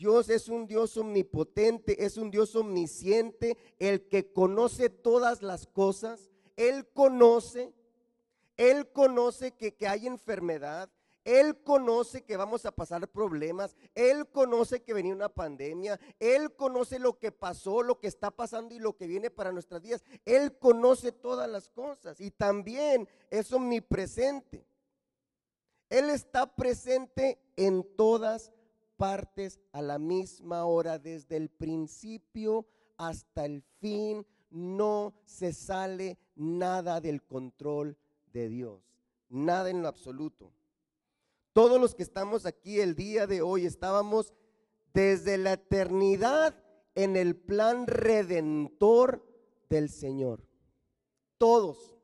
Dios es un Dios omnipotente, es un Dios omnisciente, el que conoce todas las cosas. Él conoce, Él conoce que, que hay enfermedad, él conoce que vamos a pasar problemas, Él conoce que venía una pandemia, Él conoce lo que pasó, lo que está pasando y lo que viene para nuestras vidas. Él conoce todas las cosas y también es omnipresente. Él está presente en todas partes a la misma hora, desde el principio hasta el fin. No se sale nada del control de Dios, nada en lo absoluto. Todos los que estamos aquí el día de hoy estábamos desde la eternidad en el plan redentor del Señor. Todos.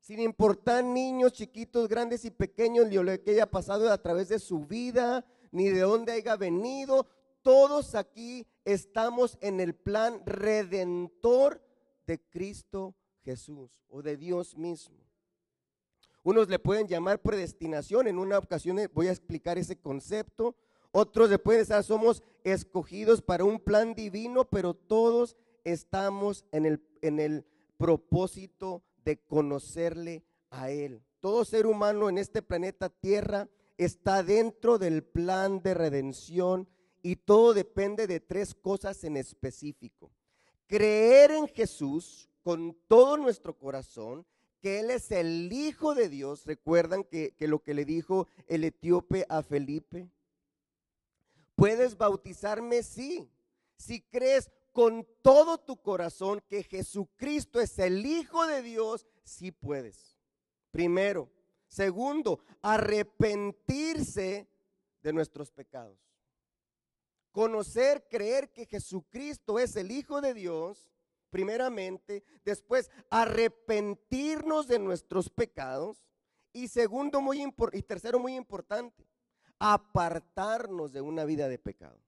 Sin importar niños, chiquitos, grandes y pequeños, lo que haya pasado a través de su vida, ni de dónde haya venido, todos aquí estamos en el plan redentor de Cristo Jesús o de Dios mismo. Unos le pueden llamar predestinación, en una ocasión voy a explicar ese concepto. Otros le pueden decir, somos escogidos para un plan divino, pero todos estamos en el, en el propósito de conocerle a Él. Todo ser humano en este planeta Tierra está dentro del plan de redención y todo depende de tres cosas en específico. Creer en Jesús con todo nuestro corazón, que Él es el Hijo de Dios. ¿Recuerdan que, lo que le dijo el etíope a Felipe? ¿Puedes bautizarme? Sí. Si crees con todo tu corazón que Jesucristo es el Hijo de Dios, sí puedes. Primero. Segundo, arrepentirse de nuestros pecados. Conocer, creer que Jesucristo es el Hijo de Dios primeramente, después arrepentirnos de nuestros pecados y segundo muy y tercero muy importante, apartarnos de una vida de pecado.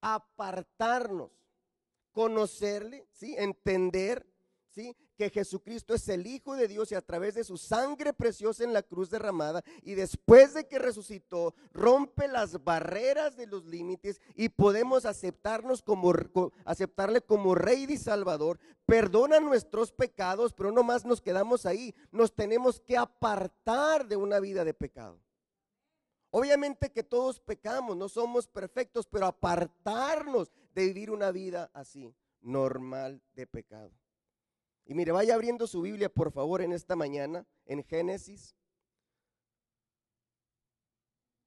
Apartarnos, conocerle, ¿sí? entender ¿sí? que Jesucristo es el Hijo de Dios y a través de su sangre preciosa en la cruz derramada y después de que resucitó, rompe las barreras de los límites y podemos aceptarnos como, aceptarle como Rey y Salvador, perdona nuestros pecados, pero no más nos quedamos ahí, nos tenemos que apartar de una vida de pecado. Obviamente que todos pecamos, no somos perfectos, pero apartarnos de vivir una vida así, normal de pecado. Y mire, vaya abriendo su Biblia, por favor, en esta mañana, en Génesis.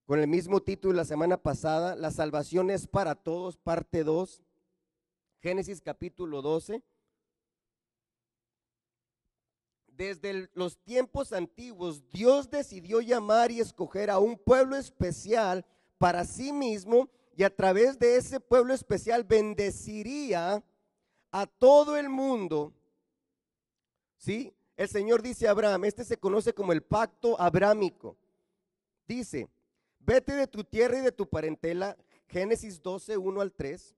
Con el mismo título la semana pasada, La salvación es para todos, parte 2. Génesis capítulo 12. Desde los tiempos antiguos, Dios decidió llamar y escoger a un pueblo especial para sí mismo y a través de ese pueblo especial bendeciría a todo el mundo ¿Sí? El Señor dice a Abraham, este se conoce como el pacto abrámico. Dice, vete de tu tierra y de tu parentela, Génesis 12, 1 al 3.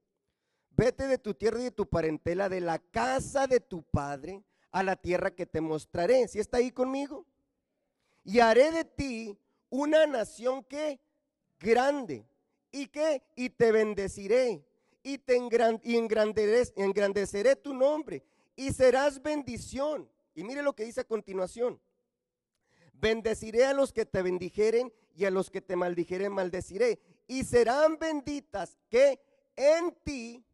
Vete de tu tierra y de tu parentela, de la casa de tu padre, a la tierra que te mostraré. ¿Si está ahí conmigo? Y haré de ti una nación que grande. ¿Y qué? Y te bendeciré. Y te engrandeceré tu nombre. Y serás bendición. Y mire lo que dice a continuación. Bendeciré a los que te bendijeren y a los que te maldijeren maldeciré. Y serán benditas que en ti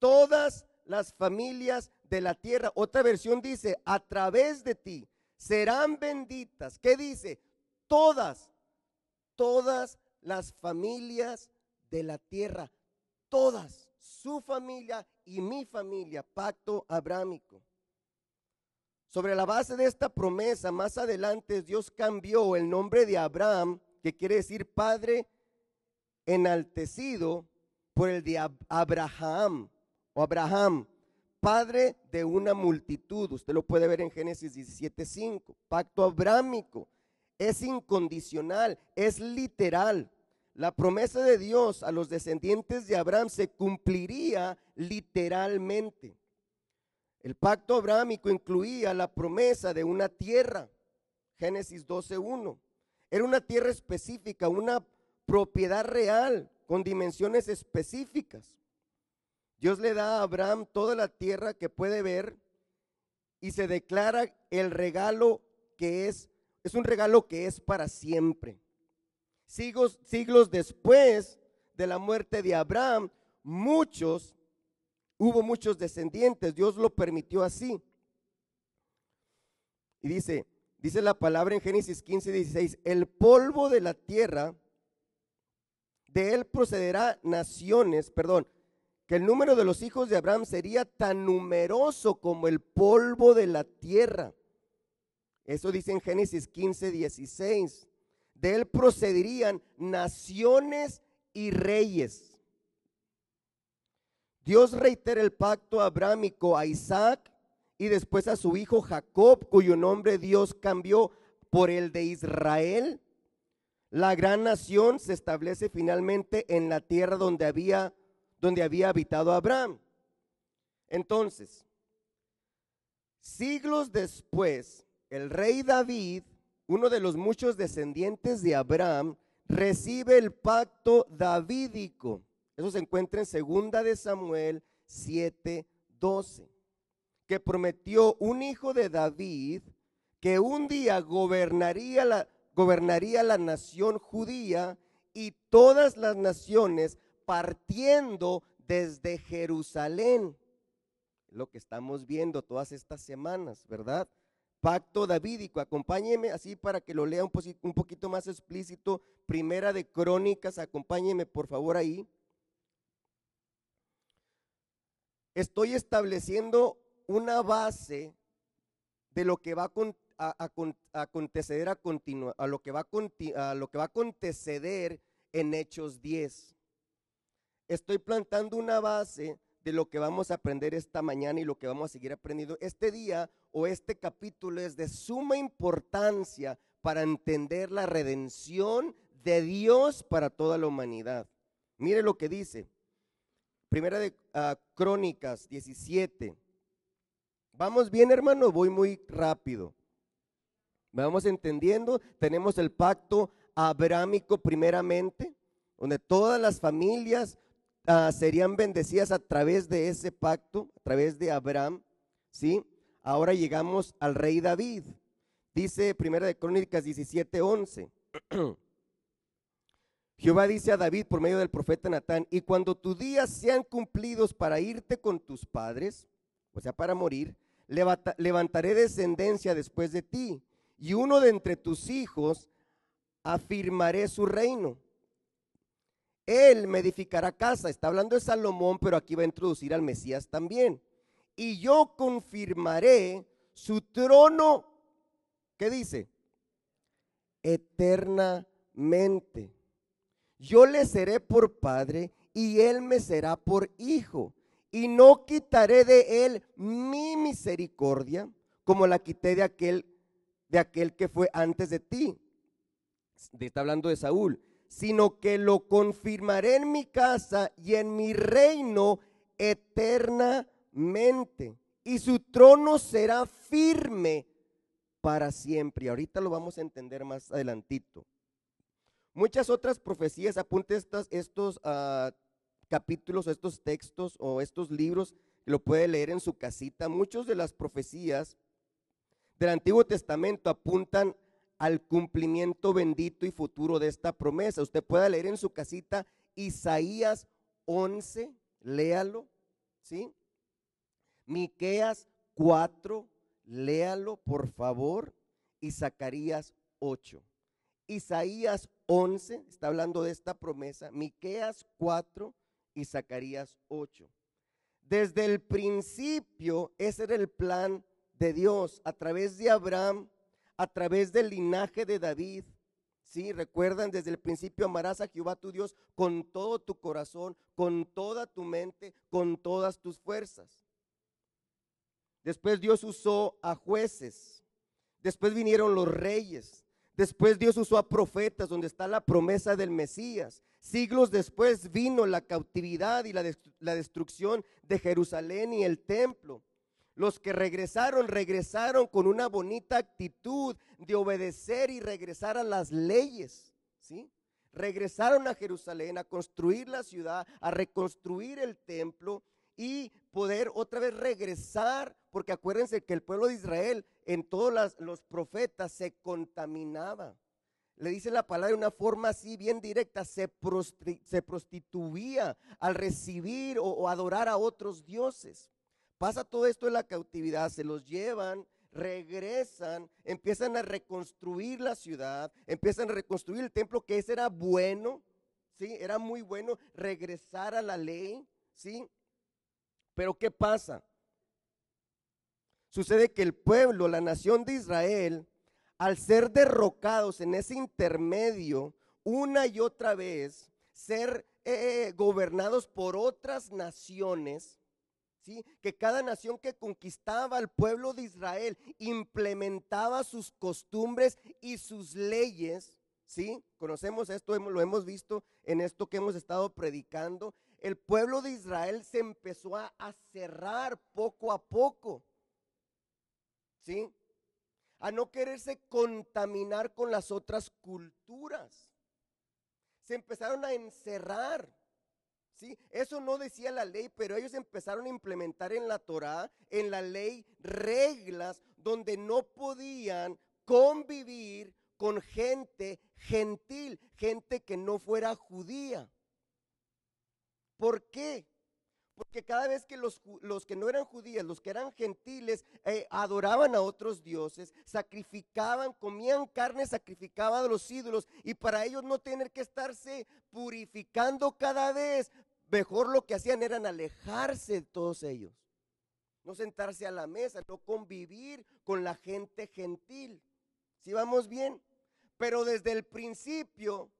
todas las familias de la tierra. Otra versión dice, a través de ti serán benditas. ¿Qué dice? Todas, todas las familias de la tierra. Todas, su familia y mi familia, pacto abrámico. Sobre la base de esta promesa, más adelante Dios cambió el nombre de Abraham, que quiere decir padre enaltecido, por el de Abraham o Abraham, padre de una multitud. Usted lo puede ver en Génesis 17:5. Pacto abrámico es incondicional, es literal. La promesa de Dios a los descendientes de Abraham se cumpliría literalmente. El pacto abrámico incluía la promesa de una tierra, Génesis 12.1. Era una tierra específica, una propiedad real, con dimensiones específicas. Dios le da a Abraham toda la tierra que puede ver y se declara el regalo que es, es un regalo que es para siempre. Siglos, siglos después de la muerte de Abraham, muchos, hubo muchos descendientes, Dios lo permitió así. Y dice, dice la palabra en Génesis 15, 16, el polvo de la tierra, de él procederá naciones, perdón, que el número de los hijos de Abraham sería tan numeroso como el polvo de la tierra. Eso dice en Génesis 15, 16. De él procederían naciones y reyes. Dios reitera el pacto abrámico a Isaac y después a su hijo Jacob, cuyo nombre Dios cambió por el de Israel. La gran nación se establece finalmente en la tierra donde había, donde había habitado Abraham. Entonces, siglos después, el rey David, uno de los muchos descendientes de Abraham, recibe el pacto davídico. Eso se encuentra en segunda de Samuel 7:12 que prometió un hijo de David que un día gobernaría la, gobernaría la nación judía y todas las naciones partiendo desde Jerusalén. Lo que estamos viendo todas estas semanas, ¿verdad? Pacto davídico. Acompáñeme así para que lo lea un, un poquito más explícito. Primera de Crónicas, acompáñeme por favor ahí. Estoy estableciendo una base de lo que va a, acontecer a, a, lo que va a, lo que va a acontecer en Hechos 10. Estoy plantando una base de lo que vamos a aprender esta mañana y lo que vamos a seguir aprendiendo. Este día o este capítulo es de suma importancia para entender la redención de Dios para toda la humanidad. Mire lo que dice. Primera de ah, Crónicas 17. Vamos bien, hermano, voy muy rápido. Vamos entendiendo, tenemos el pacto abrámico primeramente, donde todas las familias ah, serían bendecidas a través de ese pacto, a través de Abraham, ¿sí? Ahora llegamos al rey David. Dice Primera de Crónicas 17:11. Jehová dice a David por medio del profeta Natán, y cuando tus días sean cumplidos para irte con tus padres, o sea, para morir, levantaré descendencia después de ti, y uno de entre tus hijos afirmaré su reino. Él me edificará casa. Está hablando de Salomón, pero aquí va a introducir al Mesías también. Y yo confirmaré su trono, ¿qué dice? Eternamente. Yo le seré por padre y él me será por hijo y no quitaré de él mi misericordia como la quité de aquel de aquel que fue antes de ti. Está hablando de Saúl, sino que lo confirmaré en mi casa y en mi reino eternamente. Y su trono será firme para siempre. Y ahorita lo vamos a entender más adelantito. Muchas otras profecías, apunte estas, estos uh, capítulos, estos textos o estos libros, lo puede leer en su casita. Muchas de las profecías del Antiguo Testamento apuntan al cumplimiento bendito y futuro de esta promesa. Usted puede leer en su casita Isaías 11, léalo, ¿sí? Miqueas 4, léalo, por favor, y Zacarías 8. Isaías 11 está hablando de esta promesa, Miqueas 4 y Zacarías 8. Desde el principio, ese era el plan de Dios, a través de Abraham, a través del linaje de David. Sí, recuerdan, desde el principio amarás a Jehová tu Dios con todo tu corazón, con toda tu mente, con todas tus fuerzas. Después Dios usó a jueces. Después vinieron los reyes. Después Dios usó a profetas, donde está la promesa del Mesías. Siglos después vino la cautividad y la, destrucción de Jerusalén y el templo. Los que regresaron, regresaron con una bonita actitud de obedecer y regresar a las leyes. ¿sí? regresaron a Jerusalén a construir la ciudad, a reconstruir el templo y poder otra vez regresar, porque acuérdense que el pueblo de Israel en todos los profetas se contaminaba. Le dice la palabra de una forma así bien directa, se, prostituía al recibir o adorar a otros dioses. Pasa todo esto en la cautividad, se los llevan, regresan, empiezan a reconstruir la ciudad, empiezan a reconstruir el templo, que ese era bueno, ¿sí? Era muy bueno regresar a la ley, ¿sí? Pero ¿qué pasa? Sucede que el pueblo, la nación de Israel, al ser derrocados en ese intermedio, una y otra vez, ser eh, gobernados por otras naciones, ¿sí? que cada nación que conquistaba al pueblo de Israel implementaba sus costumbres y sus leyes, ¿sí? Conocemos esto, lo hemos visto en esto que hemos estado predicando. El pueblo de Israel se empezó a cerrar poco a poco, ¿sí? A no quererse contaminar con las otras culturas. Se empezaron a encerrar. ¿Sí? Eso no decía la ley, pero ellos empezaron a implementar en la Torá, en la ley, reglas donde no podían convivir con gente gentil, gente que no fuera judía. ¿Por qué? Porque cada vez que los, los, que no eran judíos, los que eran gentiles, eh, adoraban a otros dioses, sacrificaban, comían carne, sacrificaban a los ídolos, y para ellos no tener que estarse purificando cada vez, mejor lo que hacían era alejarse de todos ellos. No sentarse a la mesa, no convivir con la gente gentil. Si vamos bien? Pero desde el principio,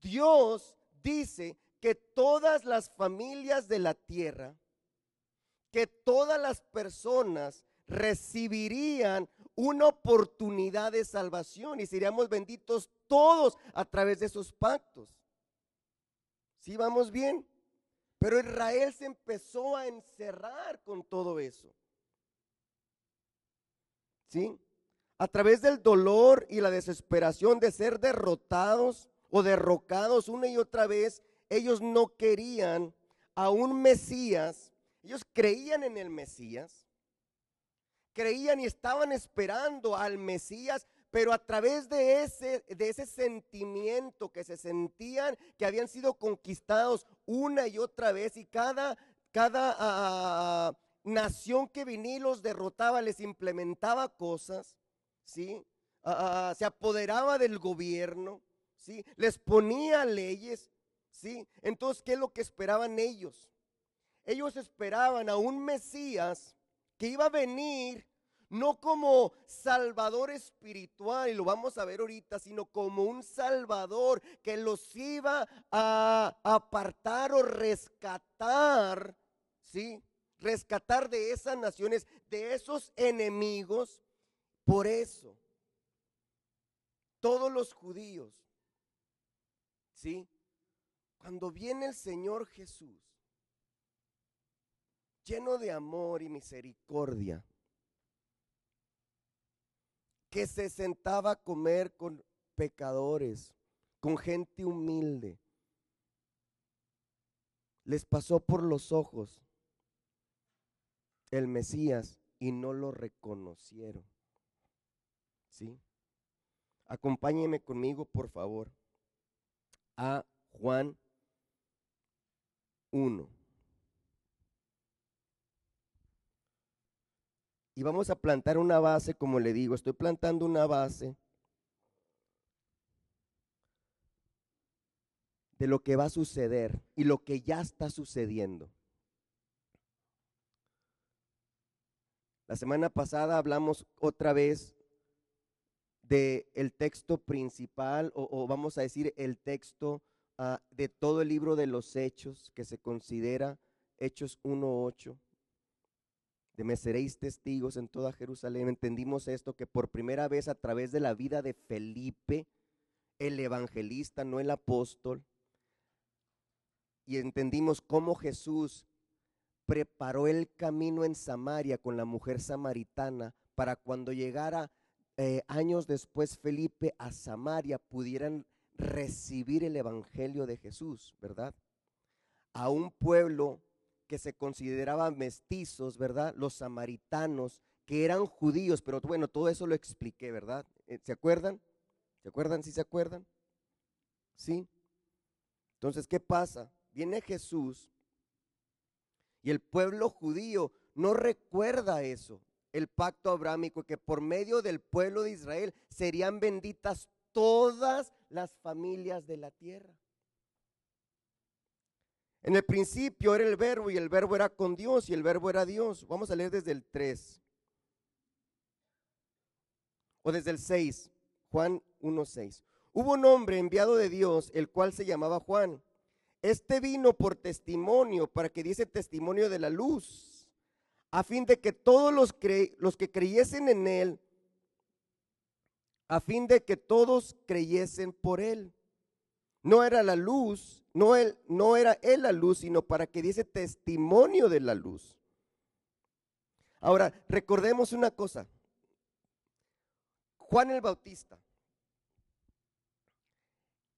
Dios dice que todas las familias de la tierra, que todas las personas recibirían una oportunidad de salvación y seríamos benditos todos a través de esos pactos. ¿Sí vamos bien? Pero Israel se empezó a encerrar con todo eso. ¿Sí? A través del dolor y la desesperación de ser derrotados o derrocados una y otra vez, ellos no querían a un Mesías, ellos creían en el Mesías, creían y estaban esperando al Mesías, pero a través de ese, de ese sentimiento que se sentían que habían sido conquistados una y otra vez y cada, cada ah, nación que venía y los derrotaba les implementaba cosas, ¿sí? Ah, ah, se apoderaba del gobierno, ¿sí? Les ponía leyes, Entonces, ¿qué es lo que esperaban ellos? Ellos esperaban a un Mesías que iba a venir no como salvador espiritual, lo vamos a ver ahorita, sino como un salvador que los iba a apartar o rescatar, ¿sí? Rescatar de esas naciones, de esos enemigos. Por eso, todos los judíos, ¿sí? Cuando viene el Señor Jesús, lleno de amor y misericordia, que se sentaba a comer con pecadores, con gente humilde, les pasó por los ojos el Mesías y no lo reconocieron. ¿Sí? Acompáñeme conmigo, por favor, a Juan 1. Y vamos a plantar una base, como le digo, estoy plantando una base de lo que va a suceder y lo que ya está sucediendo. La semana pasada hablamos otra vez de el texto principal o, o vamos a decir el texto Ah, de todo el libro de los Hechos, que se considera Hechos 1.8. De me seréis testigos en toda Jerusalén. Entendimos esto que por primera vez a través de la vida de Felipe, el evangelista, no el apóstol, y entendimos cómo Jesús preparó el camino en Samaria con la mujer samaritana para cuando llegara eh, años después Felipe a Samaria pudieran recibir el Evangelio de Jesús, ¿verdad? A un pueblo que se consideraba mestizos, ¿verdad? Los samaritanos, que eran judíos, pero bueno, todo eso lo expliqué, ¿verdad? Eh, ¿Se acuerdan? ¿Se acuerdan? ¿Sí se acuerdan? ¿Sí? Entonces, ¿qué pasa? Viene Jesús y el pueblo judío no recuerda eso, el pacto abrámico, que por medio del pueblo de Israel serían benditas todas las familias de la tierra. En el principio era el verbo y el verbo era con Dios y el verbo era Dios. Vamos a leer desde el 3. O desde el 6, Juan 1.6. Hubo un hombre enviado de Dios, el cual se llamaba Juan. Este vino por testimonio, para que diese testimonio de la luz, a fin de que todos los, los que creyesen en él, a fin de que todos creyesen por él. No era la luz, no, él, no era él la luz, sino para que diese testimonio de la luz. Ahora, recordemos una cosa. Juan el Bautista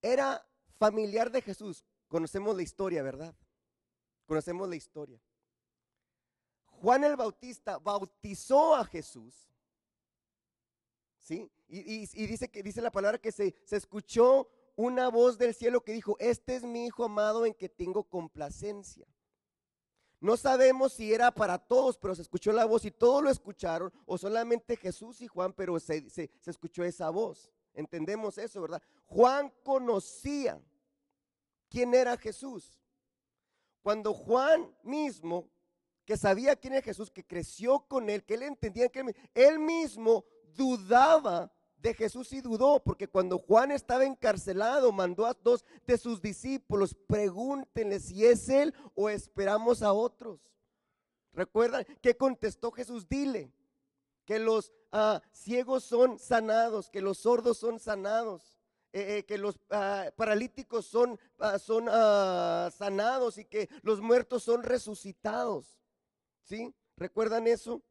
era familiar de Jesús. Conocemos la historia, ¿verdad? Conocemos la historia. Juan el Bautista bautizó a Jesús. ¿Sí? Y, dice que dice la palabra que se, se escuchó una voz del cielo que dijo, este es mi hijo amado en que tengo complacencia. No sabemos si era para todos, pero se escuchó la voz y todos lo escucharon, o solamente Jesús y Juan, pero se, se, escuchó esa voz. Entendemos eso, ¿verdad? Juan conocía quién era Jesús. Cuando Juan mismo, que sabía quién era Jesús, que creció con él, que él entendía que él, mismo dudaba de Jesús y dudó, porque cuando Juan estaba encarcelado, mandó a dos de sus discípulos, pregúntenle si es él o esperamos a otros. ¿Recuerdan qué contestó Jesús? Dile que los ah, ciegos son sanados, que los sordos son sanados, eh, eh, que los ah, paralíticos son, ah, son sanados y que los muertos son resucitados. ¿Sí? ¿Recuerdan eso?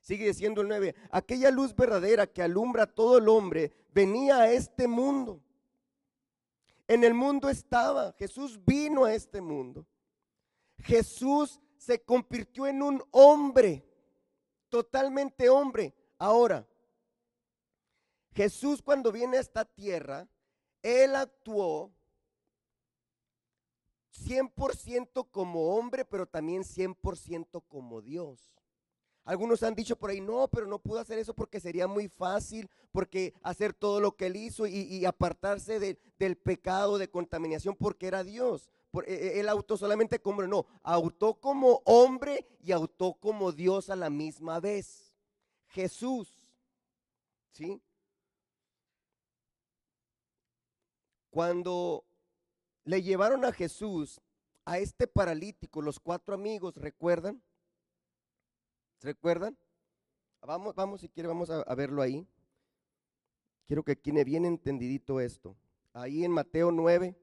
Sigue diciendo el 9, aquella luz verdadera que alumbra a todo el hombre venía a este mundo. En el mundo estaba, Jesús vino a este mundo. Jesús se convirtió en un hombre, totalmente hombre. Ahora, Jesús cuando viene a esta tierra, Él actuó 100% como hombre, pero también 100% como Dios. Algunos han dicho por ahí, no, pero no pudo hacer eso porque sería muy fácil, porque hacer todo lo que él hizo y, apartarse del pecado, de contaminación, porque era Dios. Por, e, e, él auto solamente como, no, autó como hombre y autó como Dios a la misma vez. Jesús, ¿sí? Cuando le llevaron a Jesús, a este paralítico, los cuatro amigos, ¿recuerdan? ¿Recuerdan? Vamos, vamos, si quiere, vamos a, verlo ahí. Quiero que tiene bien entendidito esto. Ahí en Mateo 9.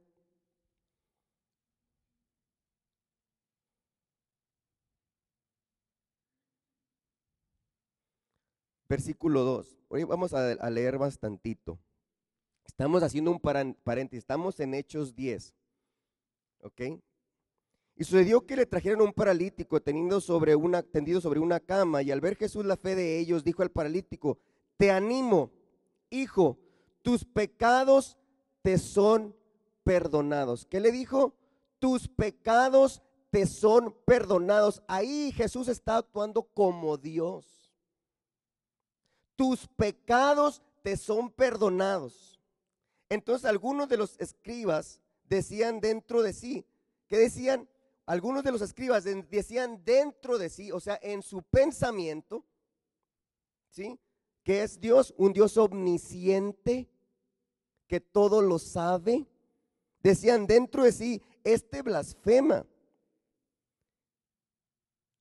Versículo 2. Hoy vamos a, a leer bastantito. Estamos haciendo un paréntesis, estamos en Hechos 10. ¿Ok? Y sucedió que le trajeron un paralítico teniendo sobre una, tendido sobre una cama, y al ver Jesús la fe de ellos, dijo al paralítico, te animo, hijo, tus pecados te son perdonados. ¿Qué le dijo? Tus pecados te son perdonados. Ahí Jesús está actuando como Dios. Tus pecados te son perdonados. Entonces algunos de los escribas decían dentro de sí, ¿qué decían? Algunos de los escribas decían dentro de sí, o sea, en su pensamiento, ¿sí? Que es Dios, un Dios omnisciente, que todo lo sabe. Decían dentro de sí, este blasfema.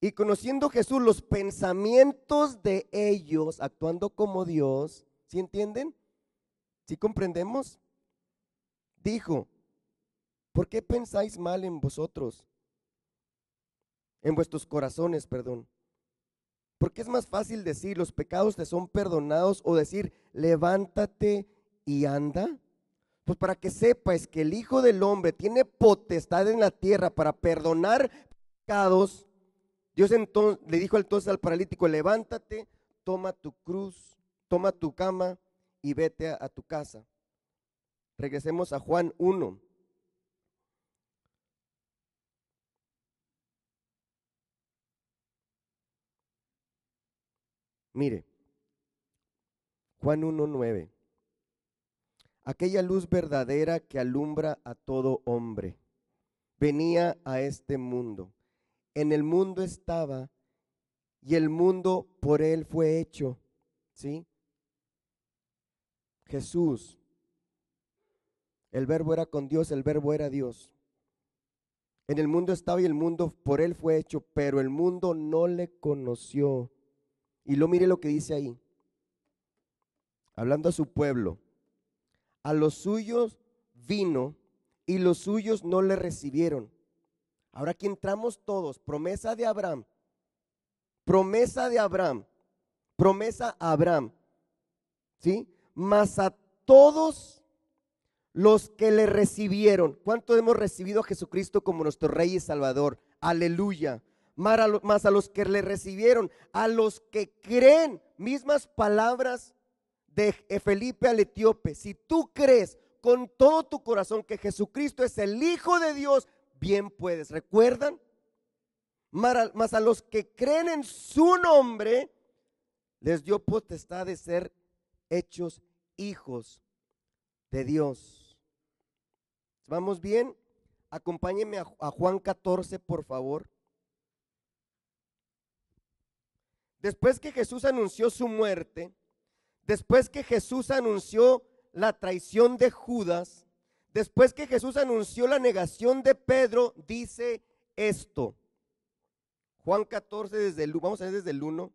Y conociendo Jesús los pensamientos de ellos, actuando como Dios, ¿sí entienden? ¿Sí comprendemos? Dijo, ¿por qué pensáis mal en vosotros? En vuestros corazones, perdón. Porque es más fácil decir, los pecados te son perdonados o decir, levántate y anda. pues para que sepas que el Hijo del Hombre tiene potestad en la tierra para perdonar pecados, Dios entonces le dijo entonces al paralítico, levántate, toma tu cruz, toma tu cama y vete a, a tu casa. Regresemos a Juan 1. Mire, Juan 1.9. Aquella luz verdadera que alumbra a todo hombre venía a este mundo. En el mundo estaba y el mundo por él fue hecho. ¿Sí? Jesús. El verbo era con Dios, el verbo era Dios. En el mundo estaba y el mundo por él fue hecho, pero el mundo no le conoció. Y lo mire lo que dice ahí. Hablando a su pueblo. A los suyos vino y los suyos no le recibieron. Ahora aquí entramos todos. Promesa de Abraham. Promesa de Abraham. Promesa a Abraham. ¿Sí? Mas a todos los que le recibieron. ¿Cuánto hemos recibido a Jesucristo como nuestro Rey y Salvador? Aleluya. Más a los que le recibieron, a los que creen, mismas palabras de Felipe al etíope. Si tú crees con todo tu corazón que Jesucristo es el Hijo de Dios, bien puedes. ¿Recuerdan? Más a los que creen en su nombre, les dio potestad de ser hechos hijos de Dios. ¿Vamos bien? Acompáñenme a, Juan 14, por favor. Después que Jesús anunció su muerte, después que Jesús anunció la traición de Judas, después que Jesús anunció la negación de Pedro, dice esto. Juan 14, desde el, vamos a ver desde el 1.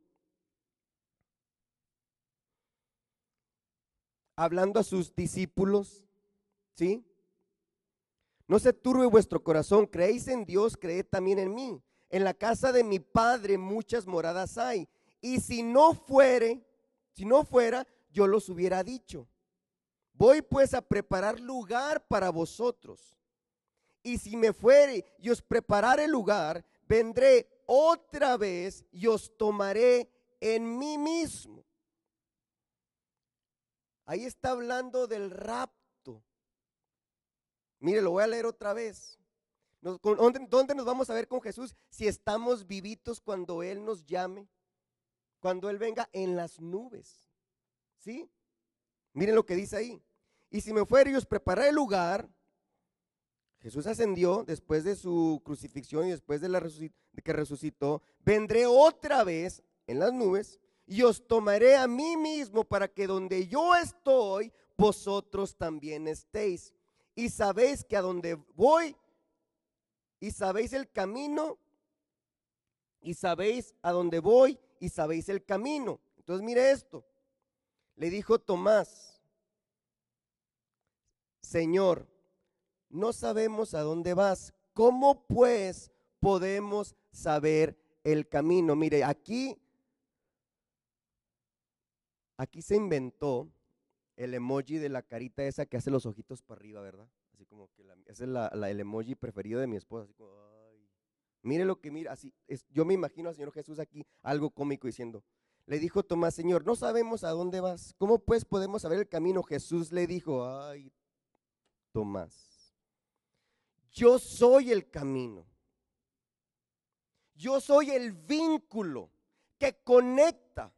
Hablando a sus discípulos, ¿sí? No se turbe vuestro corazón, creéis en Dios, creed también en mí. En la casa de mi Padre muchas moradas hay. Y si no fuere, si no fuera, yo los hubiera dicho. Voy pues a preparar lugar para vosotros. Y si me fuere y os preparare lugar, vendré otra vez y os tomaré en mí mismo. Ahí está hablando del rap Mire, lo voy a leer otra vez. ¿Dónde, nos vamos a ver con Jesús si estamos vivitos cuando Él nos llame? Cuando Él venga en las nubes. ¿Sí? Miren lo que dice ahí. Y si me fuera y os prepararé el lugar, Jesús ascendió después de su crucifixión y después de, la de que resucitó, vendré otra vez en las nubes y os tomaré a mí mismo para que donde yo estoy, vosotros también estéis y sabéis que a donde voy, y sabéis el camino, y sabéis a dónde voy, y sabéis el camino. Entonces mire esto. Le dijo Tomás, Señor, no sabemos a dónde vas. ¿Cómo pues podemos saber el camino? Mire, aquí, aquí se inventó el emoji de la carita esa que hace los ojitos para arriba, ¿verdad? Así como que ese es el emoji preferido de mi esposa. Así como, ay. Mire lo que mira, así, yo me imagino al Señor Jesús aquí algo cómico diciendo, le dijo Tomás, Señor, no sabemos a dónde vas, ¿cómo pues podemos saber el camino? Jesús le dijo, ay, Tomás, yo soy el camino, yo soy el vínculo que conecta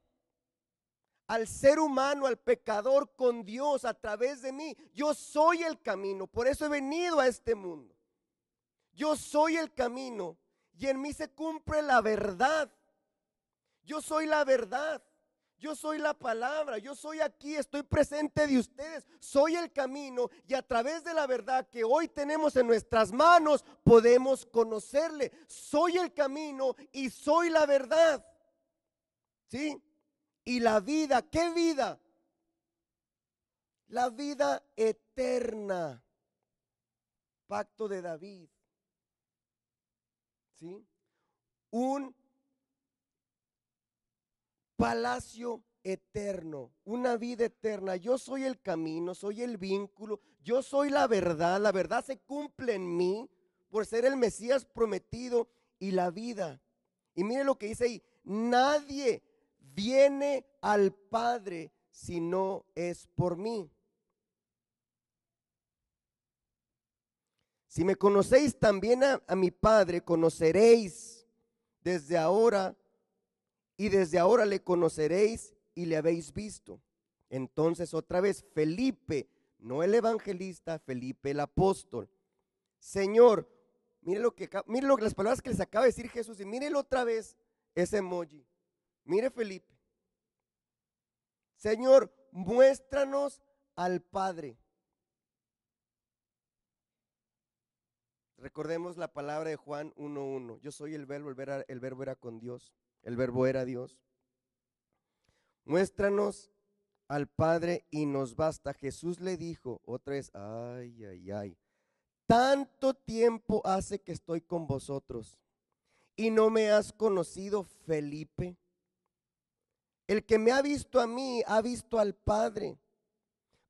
al ser humano, al pecador con Dios a través de mí. Yo soy el camino, por eso he venido a este mundo. Yo soy el camino y en mí se cumple la verdad. Yo soy la verdad. Yo soy la palabra, yo soy aquí, estoy presente de ustedes, soy el camino y a través de la verdad que hoy tenemos en nuestras manos podemos conocerle. Soy el camino y soy la verdad. ¿Sí? Y la vida. ¿Qué vida? La vida eterna. Pacto de David. ¿Sí? Un palacio eterno, una vida eterna. Yo soy el camino, soy el vínculo, yo soy la verdad. La verdad se cumple en mí por ser el Mesías prometido y la vida. Y mire lo que dice ahí, nadie viene al Padre si no es por mí. Si me conocéis también a, a mi Padre, conoceréis desde ahora y desde ahora le conoceréis y le habéis visto. Entonces otra vez, Felipe, no el evangelista, Felipe el apóstol. Señor, mire lo que, mire lo, las palabras que les acaba de decir Jesús y mire otra vez ese emoji. Mire Felipe. Señor, muéstranos al Padre. Recordemos la palabra de Juan 1.1. Yo soy el verbo, el, verbo era con Dios, el verbo era Dios. Muéstranos al Padre y nos basta. Jesús le dijo otra vez, ay, ay, ay, tanto tiempo hace que estoy con vosotros y no me has conocido, Felipe. El que me ha visto a mí ha visto al Padre.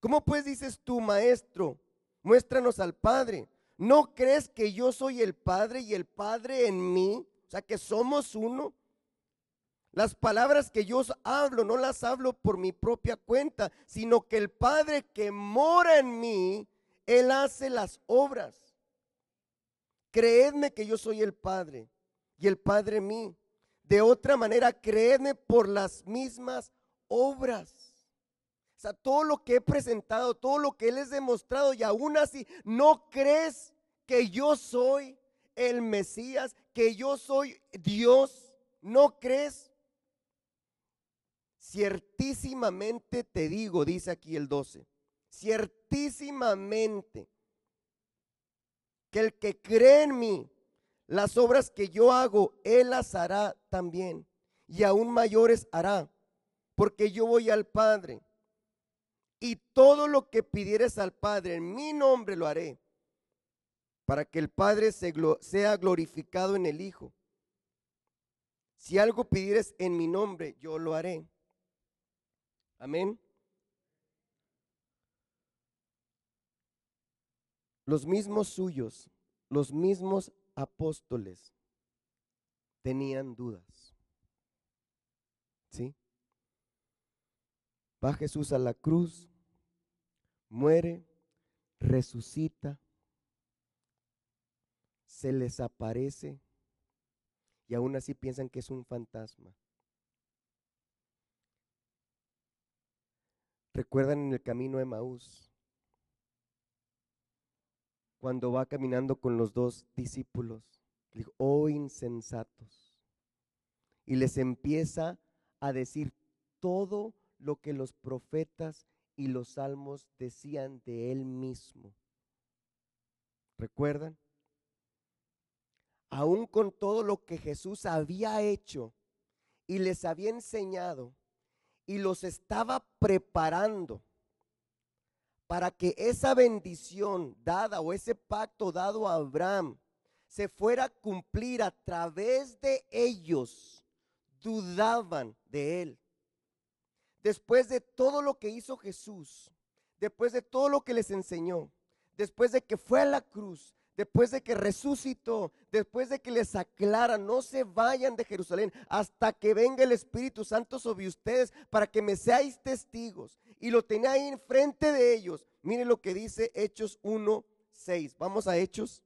¿Cómo pues dices tú, maestro? Muéstranos al Padre. ¿No crees que yo soy el Padre y el Padre en mí? O sea, que somos uno. Las palabras que yo hablo no las hablo por mi propia cuenta, sino que el Padre que mora en mí, Él hace las obras. Creedme que yo soy el Padre y el Padre en mí. De otra manera, creedme por las mismas obras. O sea, todo lo que he presentado, todo lo que les demostrado y aún así no crees que yo soy el Mesías, que yo soy Dios. ¿No crees? Ciertísimamente te digo, dice aquí el 12, ciertísimamente que el que cree en mí, las obras que yo hago, él las hará también, y aún mayores hará, porque yo voy al Padre. Y todo lo que pidieres al Padre en mi nombre lo haré, para que el Padre sea glorificado en el Hijo. Si algo pidieres en mi nombre, yo lo haré. Amén. Los mismos suyos, los mismos apóstoles tenían dudas. ¿Sí? Va Jesús a la cruz, muere, resucita, se les aparece y aún así piensan que es un fantasma. ¿Recuerdan en el camino de Maús? Cuando va caminando con los dos discípulos, dijo, oh insensatos. Y les empieza a decir todo lo que los profetas y los salmos decían de él mismo. ¿Recuerdan? Aún con todo lo que Jesús había hecho y les había enseñado, y los estaba preparando para que esa bendición dada o ese pacto dado a Abraham se fuera a cumplir a través de ellos, dudaban de él. Después de todo lo que hizo Jesús, después de todo lo que les enseñó, después de que fue a la cruz, después de que resucitó, después de que les aclara, no se vayan de Jerusalén hasta que venga el Espíritu Santo sobre ustedes para que me seáis testigos. Y lo tenía ahí enfrente de ellos. Miren lo que dice Hechos 1, 6. Vamos a Hechos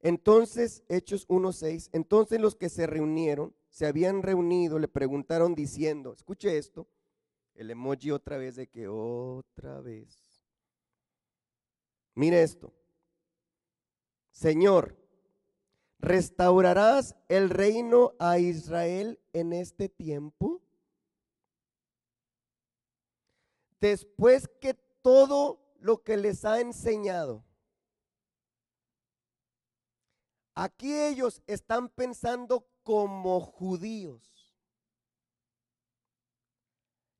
Entonces, Hechos 1.6, entonces los que se reunieron, se habían reunido, le preguntaron diciendo, escuche esto, el emoji otra vez de que otra vez. Mire esto, Señor, ¿restaurarás el reino a Israel en este tiempo? Después que todo lo que les ha enseñado Aquí ellos están pensando como judíos.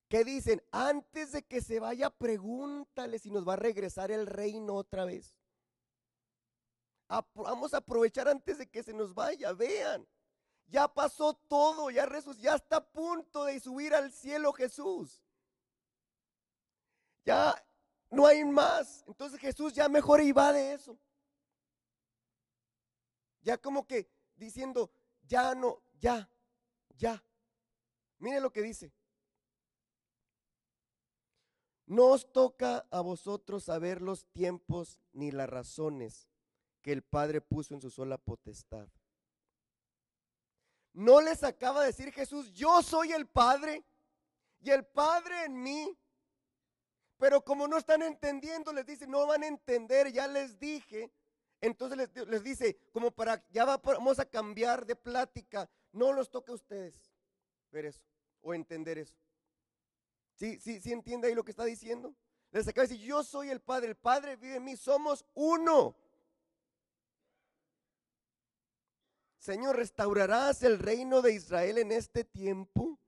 ¿Qué dicen? Antes de que se vaya, pregúntale si nos va a regresar el reino otra vez. Vamos a aprovechar antes de que se nos vaya, vean. Ya pasó todo, ya Jesús, ya está a punto de subir al cielo Jesús. Ya no hay más. Entonces Jesús ya mejor iba de eso. Ya como que diciendo, ya no, ya, ya. Mire lo que dice. No os toca a vosotros saber los tiempos ni las razones que el Padre puso en su sola potestad. No les acaba de decir Jesús, yo soy el Padre y el Padre en mí. Pero como no están entendiendo, les dice, no van a entender, ya les dije. Entonces les, dice, como para, ya vamos a cambiar de plática, no los toque a ustedes ver eso o entender eso. ¿Sí, sí, sí entiende ahí lo que está diciendo? Les acaba de decir, yo soy el Padre, el Padre vive en mí, somos uno. Señor, ¿restaurarás el reino de Israel en este tiempo?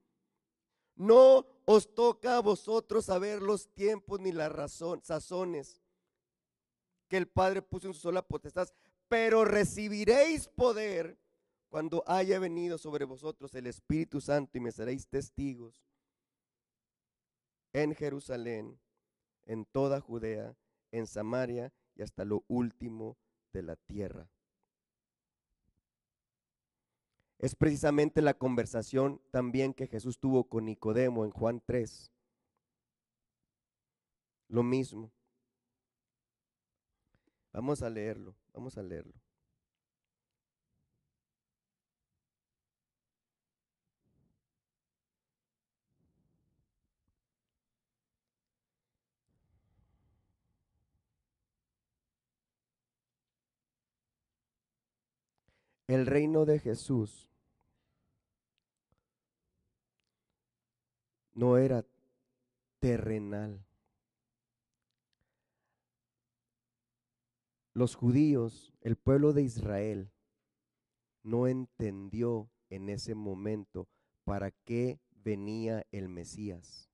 No os toca a vosotros saber los tiempos ni las razón, sazones que el Padre puso en su sola potestad, pero recibiréis poder cuando haya venido sobre vosotros el Espíritu Santo y me seréis testigos en Jerusalén, en toda Judea, en Samaria y hasta lo último de la tierra. Es precisamente la conversación también que Jesús tuvo con Nicodemo en Juan 3. Lo mismo. Vamos a leerlo, vamos a leerlo. El reino de Jesús no era terrenal. Los judíos, el pueblo de Israel, no entendió en ese momento para qué venía el Mesías.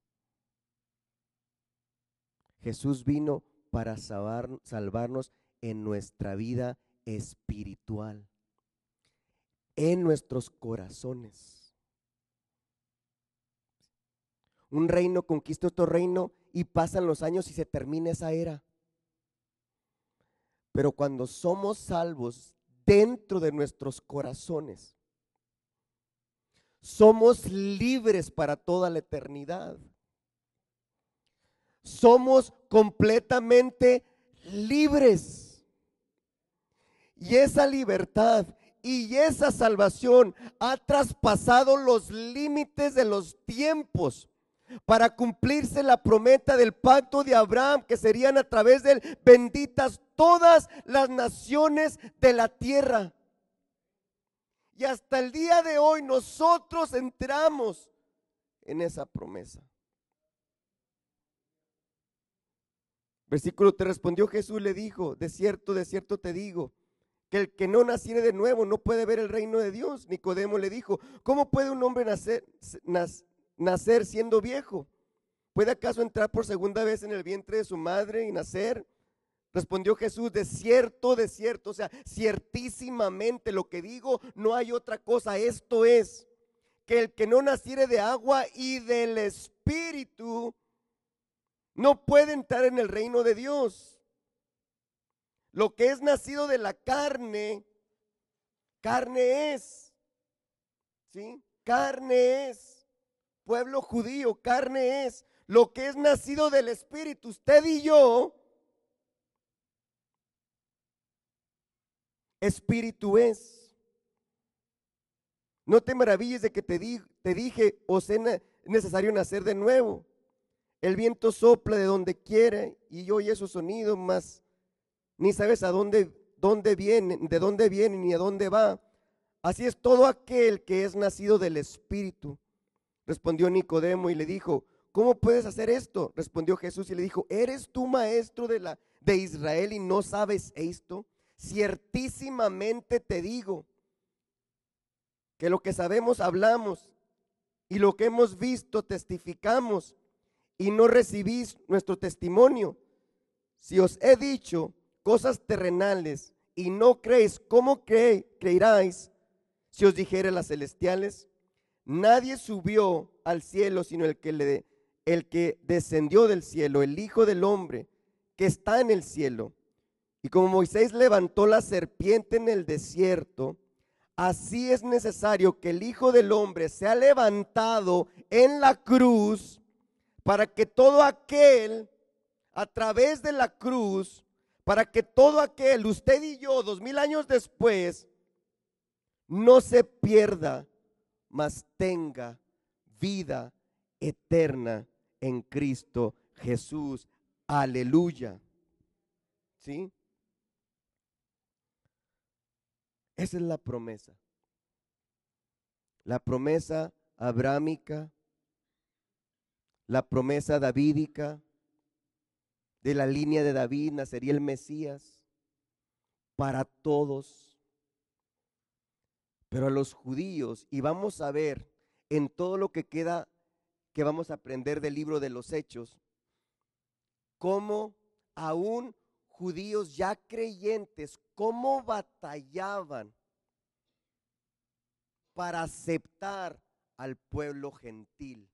Jesús vino para salvarnos en nuestra vida espiritual en nuestros corazones. Un reino conquista otro reino y pasan los años y se termina esa era. Pero cuando somos salvos dentro de nuestros corazones, somos libres para toda la eternidad. Somos completamente libres. Y esa libertad y esa salvación ha traspasado los límites de los tiempos para cumplirse la promesa del pacto de Abraham, que serían a través de él benditas todas las naciones de la tierra. Y hasta el día de hoy nosotros entramos en esa promesa. Versículo te respondió Jesús, le dijo, de cierto, de cierto te digo, que el que no naciere de nuevo no puede ver el reino de Dios. Nicodemo le dijo, ¿cómo puede un hombre nacer, nacer siendo viejo? ¿Puede acaso entrar por segunda vez en el vientre de su madre y nacer? Respondió Jesús, de cierto, de cierto, o sea, ciertísimamente lo que digo, no hay otra cosa. Esto es, que el que no naciere de agua y del Espíritu, no puede entrar en el reino de Dios. Lo que es nacido de la carne, carne es. ¿Sí? Carne es. Pueblo judío, carne es. Lo que es nacido del Espíritu, usted y yo, Espíritu es. No te maravilles de que te, te dije, os es necesario nacer de nuevo. El viento sopla de donde quiere y oye su sonido, más ni sabes a dónde, dónde viene, de dónde viene, ni a dónde va. Así es todo aquel que es nacido del Espíritu. Respondió Nicodemo y le dijo, ¿cómo puedes hacer esto? Respondió Jesús y le dijo, ¿eres tú maestro de, la, de Israel y no sabes esto? Ciertísimamente te digo que lo que sabemos hablamos y lo que hemos visto testificamos y no recibís nuestro testimonio. Si os he dicho cosas terrenales y no creéis, ¿cómo creeráis si os dijere las celestiales? Nadie subió al cielo sino el que, le, el que descendió del cielo, el Hijo del Hombre que está en el cielo. Y como Moisés levantó la serpiente en el desierto, así es necesario que el Hijo del Hombre sea levantado en la cruz para que todo aquel, a través de la cruz, para que todo aquel, usted y yo, dos mil años después, no se pierda, mas tenga vida eterna en Cristo Jesús. Aleluya. ¿Sí? Esa es la promesa. La promesa abrámica, la promesa davídica, de la línea de David nacería el Mesías para todos. Pero a los judíos, y vamos a ver en todo lo que queda, que vamos a aprender del libro de los Hechos, cómo aún judíos ya creyentes, cómo batallaban para aceptar al pueblo gentil.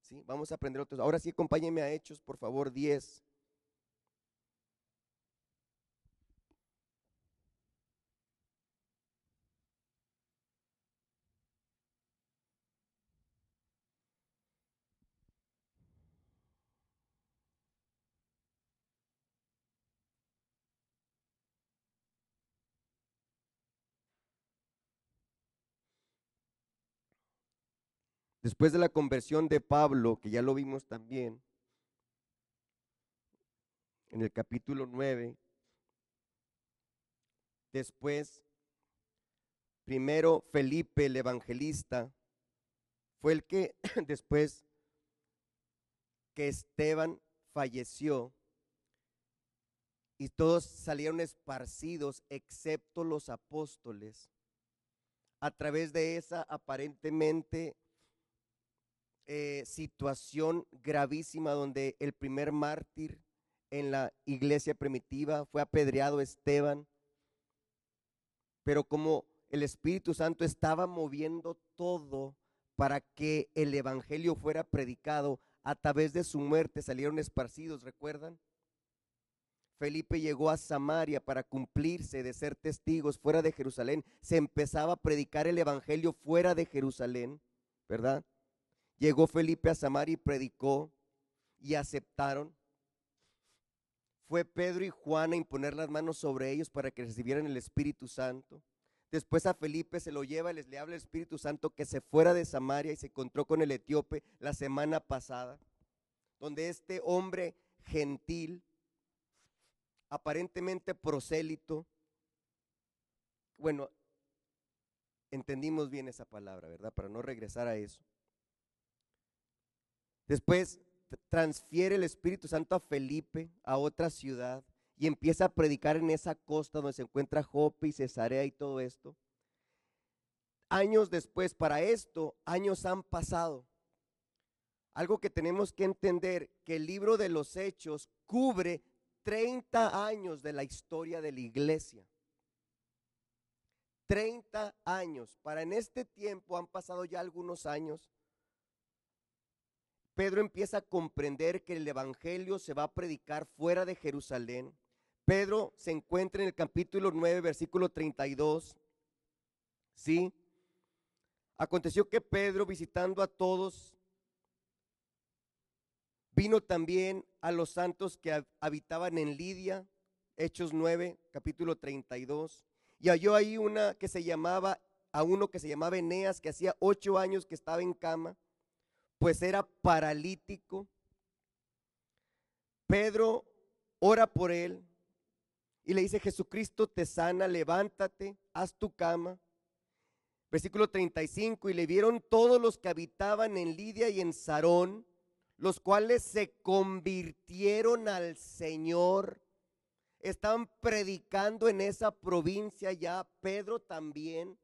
¿Sí? Vamos a aprender otros. Ahora sí, acompáñenme a Hechos, por favor, 10. Después de la conversión de Pablo, que ya lo vimos también, en el capítulo 9, después, primero Felipe el evangelista, fue el que después que Esteban falleció y todos salieron esparcidos excepto los apóstoles, a través de esa aparentemente eh, situación gravísima donde el primer mártir en la iglesia primitiva fue apedreado Esteban, pero como el Espíritu Santo estaba moviendo todo para que el Evangelio fuera predicado, a través de su muerte salieron esparcidos, ¿recuerdan? Felipe llegó a Samaria para cumplirse de ser testigos fuera de Jerusalén. Se empezaba a predicar el Evangelio fuera de Jerusalén, ¿verdad? Llegó Felipe a Samaria y predicó y aceptaron. Fue Pedro y Juan a imponer las manos sobre ellos para que recibieran el Espíritu Santo. Después a Felipe se lo lleva, les le habla el Espíritu Santo que se fuera de Samaria y se encontró con el etíope la semana pasada, donde este hombre gentil, aparentemente prosélito, bueno, entendimos bien esa palabra, ¿verdad? Para no regresar a eso. Después transfiere el Espíritu Santo a Felipe, a otra ciudad, y empieza a predicar en esa costa donde se encuentra Jope y Cesarea y todo esto. Años después, para esto, años han pasado. Algo que tenemos que entender, que el libro de los Hechos cubre 30 años de la historia de la iglesia. 30 años. Para en este tiempo han pasado ya algunos años. Pedro empieza a comprender que el Evangelio se va a predicar fuera de Jerusalén. Pedro se encuentra en el capítulo 9, versículo 32. ¿Sí? Aconteció que Pedro, visitando a todos, vino también a los santos que habitaban en Lidia, Hechos 9, capítulo 32, y halló ahí una que se llamaba, a uno que se llamaba Eneas, que hacía ocho años que estaba en cama pues era paralítico. Pedro ora por él y le dice, Jesucristo te sana, levántate, haz tu cama. Versículo 35, y le vieron todos los que habitaban en Lidia y en Sarón, los cuales se convirtieron al Señor. Estaban predicando en esa provincia ya, Pedro también.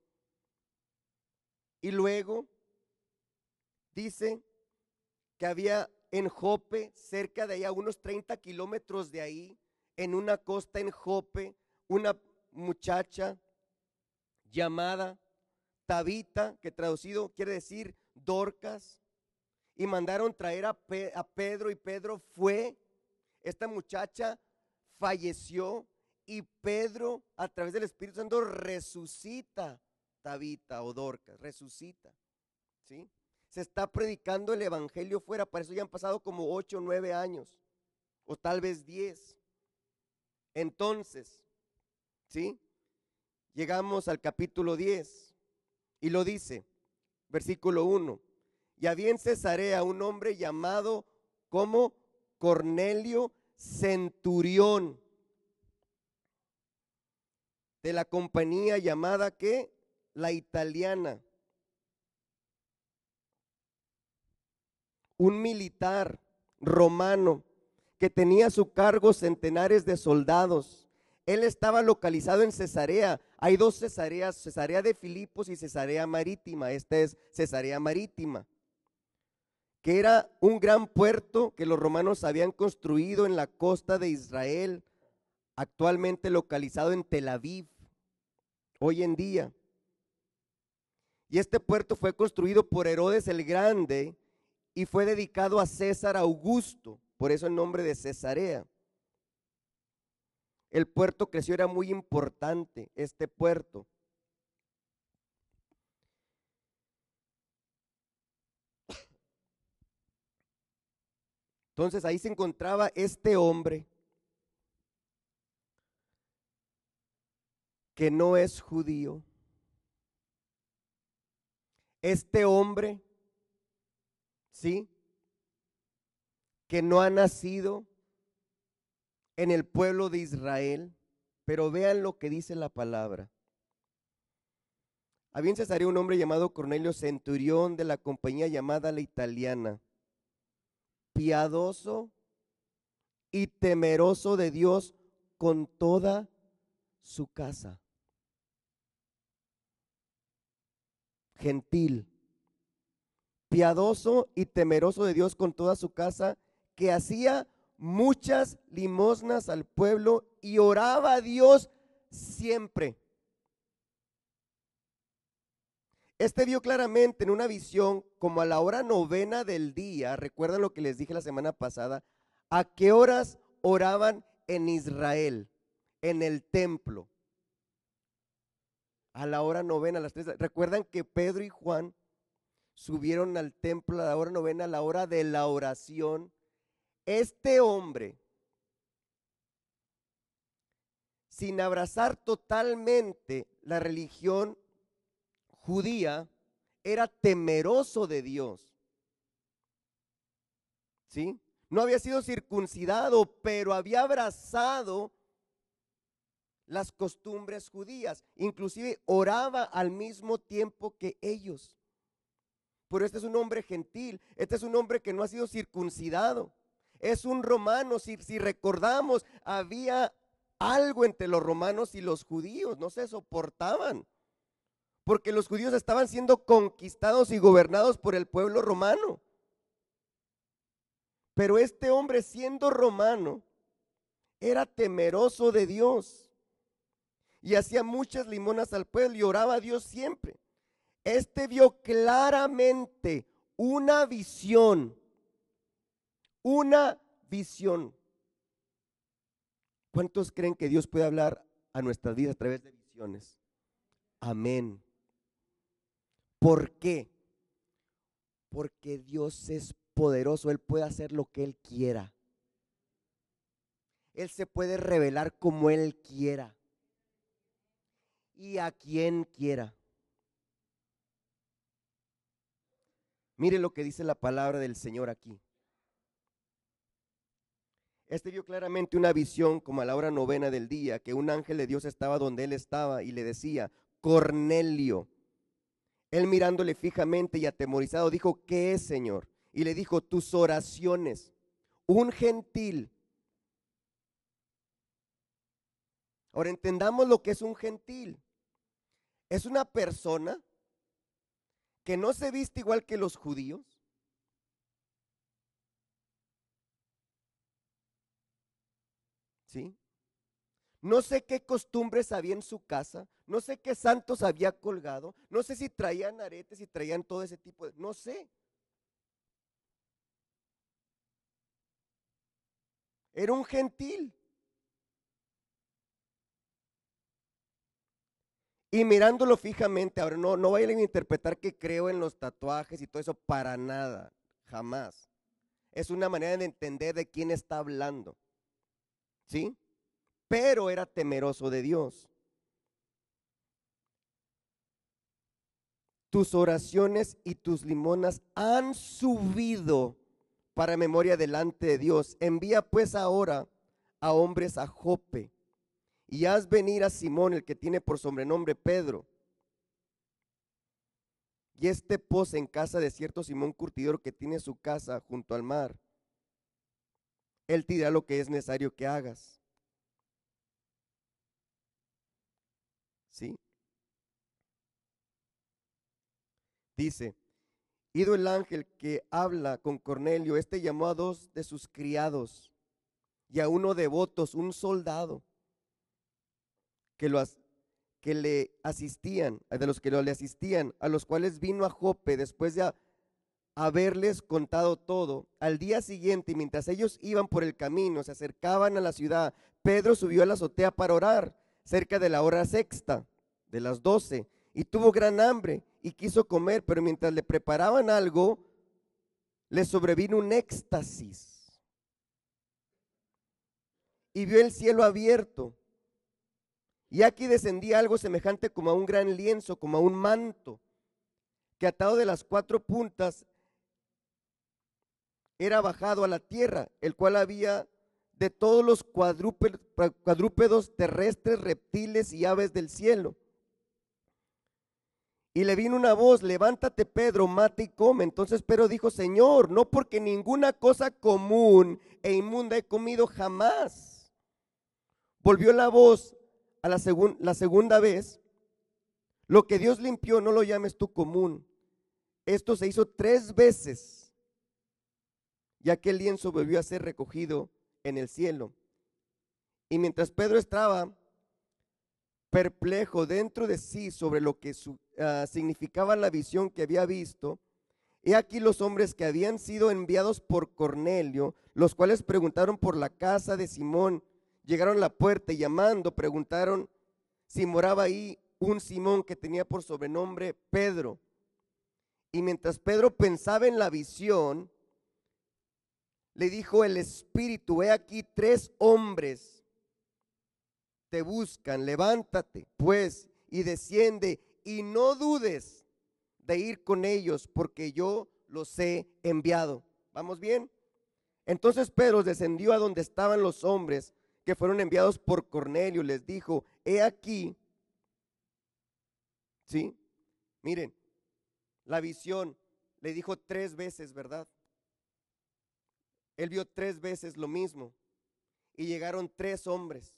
Y luego dice que había en Jope, cerca de allá, unos 30 kilómetros de ahí, en una costa en Jope, una muchacha llamada Tabita, que traducido quiere decir Dorcas, y mandaron traer a, a Pedro y Pedro fue, esta muchacha falleció y Pedro a través del Espíritu Santo resucita Tabita o Dorcas, resucita. ¿Sí? Se está predicando el Evangelio fuera, para eso ya han pasado como ocho o nueve años, o tal vez diez. Entonces, ¿sí? Llegamos al capítulo 10 y lo dice, versículo 1. Y había en Cesarea un hombre llamado como Cornelio Centurión de la compañía llamada que la italiana. Un militar romano que tenía a su cargo centenares de soldados. Él estaba localizado en Cesarea. Hay dos Cesareas, Cesarea de Filipos y Cesarea Marítima. Esta es Cesarea Marítima que era un gran puerto que los romanos habían construido en la costa de Israel, actualmente localizado en Tel Aviv, hoy en día. Y este puerto fue construido por Herodes el Grande y fue dedicado a César Augusto, por eso el nombre de Cesarea. El puerto creció, era muy importante, este puerto. Entonces ahí se encontraba este hombre que no es judío. Este hombre, ¿sí? Que no ha nacido en el pueblo de Israel, pero vean lo que dice la palabra. Había en Cesarea un hombre llamado Cornelio Centurión de la compañía llamada la italiana piadoso y temeroso de Dios con toda su casa. Gentil, piadoso y temeroso de Dios con toda su casa, que hacía muchas limosnas al pueblo y oraba a Dios siempre. Este vio claramente en una visión como a la hora novena del día, recuerdan lo que les dije la semana pasada, a qué horas oraban en Israel, en el templo. A la hora novena, a las tres. Recuerdan que Pedro y Juan subieron al templo a la hora novena, a la hora de la oración. Este hombre, sin abrazar totalmente la religión judía era temeroso de Dios. ¿Sí? No había sido circuncidado, pero había abrazado las costumbres judías. Inclusive oraba al mismo tiempo que ellos. Pero este es un hombre gentil, este es un hombre que no ha sido circuncidado. Es un romano, si, recordamos, había algo entre los romanos y los judíos, no se soportaban porque los judíos estaban siendo conquistados y gobernados por el pueblo romano. Pero este hombre siendo romano era temeroso de Dios y hacía muchas limonas al pueblo y oraba a Dios siempre. Este vio claramente una visión, una visión. ¿Cuántos creen que Dios puede hablar a nuestras vidas a través de visiones? Amén. ¿Por qué? Porque Dios es poderoso, Él puede hacer lo que Él quiera. Él se puede revelar como Él quiera y a quien quiera. Mire lo que dice la palabra del Señor aquí. Este vio claramente una visión como a la hora novena del día, que un ángel de Dios estaba donde él estaba y le decía, Cornelio. Él mirándole fijamente y atemorizado dijo, ¿qué es, Señor? Y le dijo, tus oraciones. Un gentil. Ahora entendamos lo que es un gentil. Es una persona que no se viste igual que los judíos? ¿Sí? No sé qué costumbres había en su casa, no sé qué santos había colgado, no sé si traían aretes, si traían todo ese tipo de... No sé. Era un gentil. Y mirándolo fijamente, ahora no, no vayan a interpretar que creo en los tatuajes y todo eso para nada, jamás. Es una manera de entender de quién está hablando. ¿Sí? pero era temeroso de Dios. Tus oraciones y tus limonas han subido para memoria delante de Dios. Envía pues ahora a hombres a Jope y haz venir a Simón, el que tiene por sobrenombre Pedro. Y este pose en casa de cierto Simón Curtidor que tiene su casa junto al mar. Él te dirá lo que es necesario que hagas. ¿Sí? Dice, ido el ángel que habla con Cornelio, este llamó a dos de sus criados y a uno de votos, un soldado, que, lo, que le asistían, de los que le asistían, a los cuales vino a Jope después de haberles contado todo. Al día siguiente, mientras ellos iban por el camino, se acercaban a la ciudad, Pedro subió a la azotea para orar cerca de la hora sexta, de las doce, y tuvo gran hambre y quiso comer, pero mientras le preparaban algo, le sobrevino un éxtasis. Y vio el cielo abierto. Y aquí descendía algo semejante como a un gran lienzo, como a un manto, que atado de las cuatro puntas era bajado a la tierra, el cual había de todos los cuadrúpedos terrestres, reptiles y aves del cielo. Y le vino una voz, levántate Pedro, mate y come. Entonces Pedro dijo, Señor, no porque ninguna cosa común e inmunda he comido jamás. Volvió la voz a la, la segunda vez, lo que Dios limpió no lo llames tú común. Esto se hizo tres veces, ya que el lienzo volvió a ser recogido en el cielo. Y mientras Pedro estaba perplejo dentro de sí sobre lo que ah, significaba la visión que había visto, he aquí los hombres que habían sido enviados por Cornelio, los cuales preguntaron por la casa de Simón, llegaron a la puerta y llamando preguntaron si moraba ahí un Simón que tenía por sobrenombre Pedro. Y mientras Pedro pensaba en la visión, le dijo el Espíritu, he aquí tres hombres te buscan, levántate pues y desciende y no dudes de ir con ellos porque yo los he enviado. ¿Vamos bien? Entonces Pedro descendió a donde estaban los hombres que fueron enviados por Cornelio, les dijo, he aquí, ¿sí? Miren, la visión le dijo tres veces, ¿verdad? Él vio tres veces lo mismo. Y llegaron tres hombres.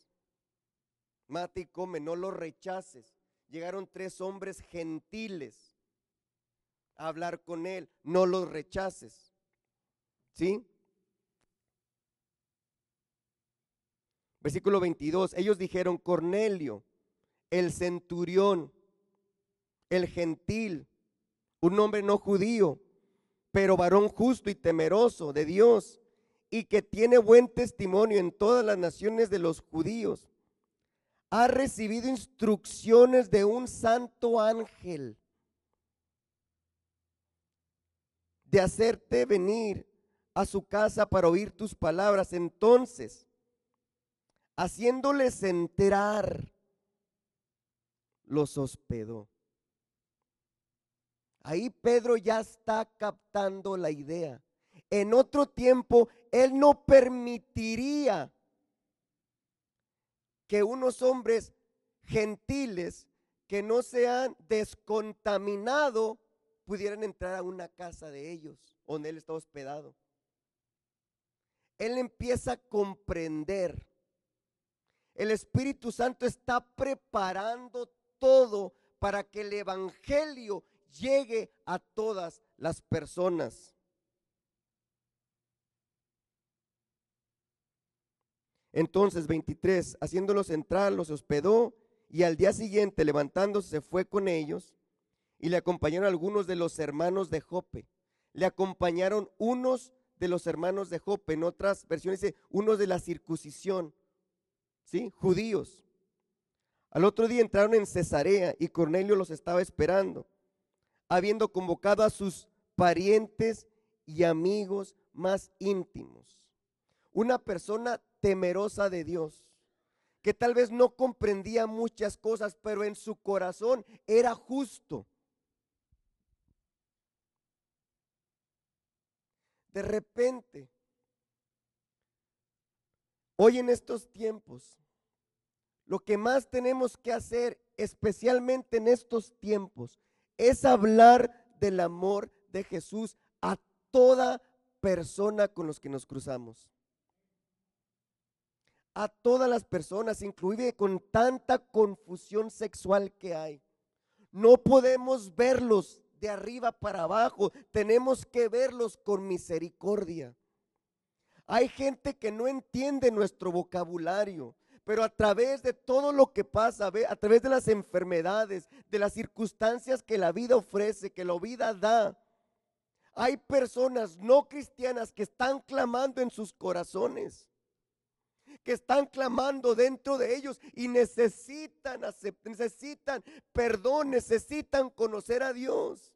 Mate y come, no lo rechaces. Llegaron tres hombres gentiles a hablar con él. No los rechaces. ¿Sí? Versículo 22. Ellos dijeron, Cornelio, el centurión, el gentil, un hombre no judío, pero varón justo y temeroso de Dios y que tiene buen testimonio en todas las naciones de los judíos, ha recibido instrucciones de un santo ángel de hacerte venir a su casa para oír tus palabras. Entonces, haciéndoles enterar, los hospedó. Ahí Pedro ya está captando la idea en otro tiempo, Él no permitiría que unos hombres gentiles que no se han descontaminado pudieran entrar a una casa de ellos, donde Él está hospedado. Él empieza a comprender. El Espíritu Santo está preparando todo para que el Evangelio llegue a todas las personas. Entonces, 23, haciéndolos entrar, los hospedó y al día siguiente, levantándose, se fue con ellos y le acompañaron algunos de los hermanos de Jope. Le acompañaron unos de los hermanos de Jope, en otras versiones dice unos de la circuncisión, Judíos. Al otro día entraron en Cesarea y Cornelio los estaba esperando, habiendo convocado a sus parientes y amigos más íntimos. Una persona temerosa de Dios, que tal vez no comprendía muchas cosas, pero en su corazón era justo. De repente, hoy en estos tiempos, lo que más tenemos que hacer, especialmente en estos tiempos, es hablar del amor de Jesús a toda persona con los que nos cruzamos a todas las personas, inclusive con tanta confusión sexual que hay. No podemos verlos de arriba para abajo, tenemos que verlos con misericordia. Hay gente que no entiende nuestro vocabulario, pero a través de todo lo que pasa, a través de las enfermedades, de las circunstancias que la vida ofrece, que la vida da, hay personas no cristianas que están clamando en sus corazones que están clamando dentro de ellos y necesitan, necesitan perdón, necesitan conocer a Dios.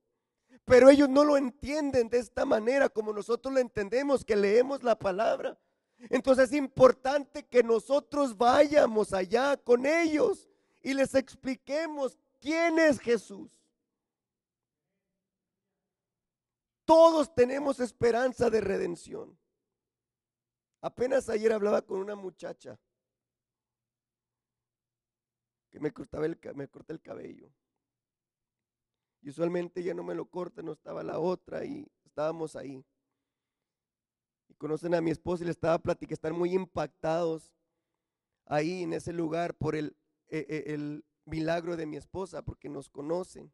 Pero ellos no lo entienden de esta manera como nosotros lo entendemos, que leemos la palabra. Entonces es importante que nosotros vayamos allá con ellos y les expliquemos quién es Jesús. Todos tenemos esperanza de redención. Apenas ayer hablaba con una muchacha que me cortaba el, me corta el cabello. Y usualmente ella no me lo corta, no estaba la otra y estábamos ahí. Conocen a mi esposa y le estaba platicando, están muy impactados ahí en ese lugar por el, e, e, el milagro de mi esposa, porque nos conocen.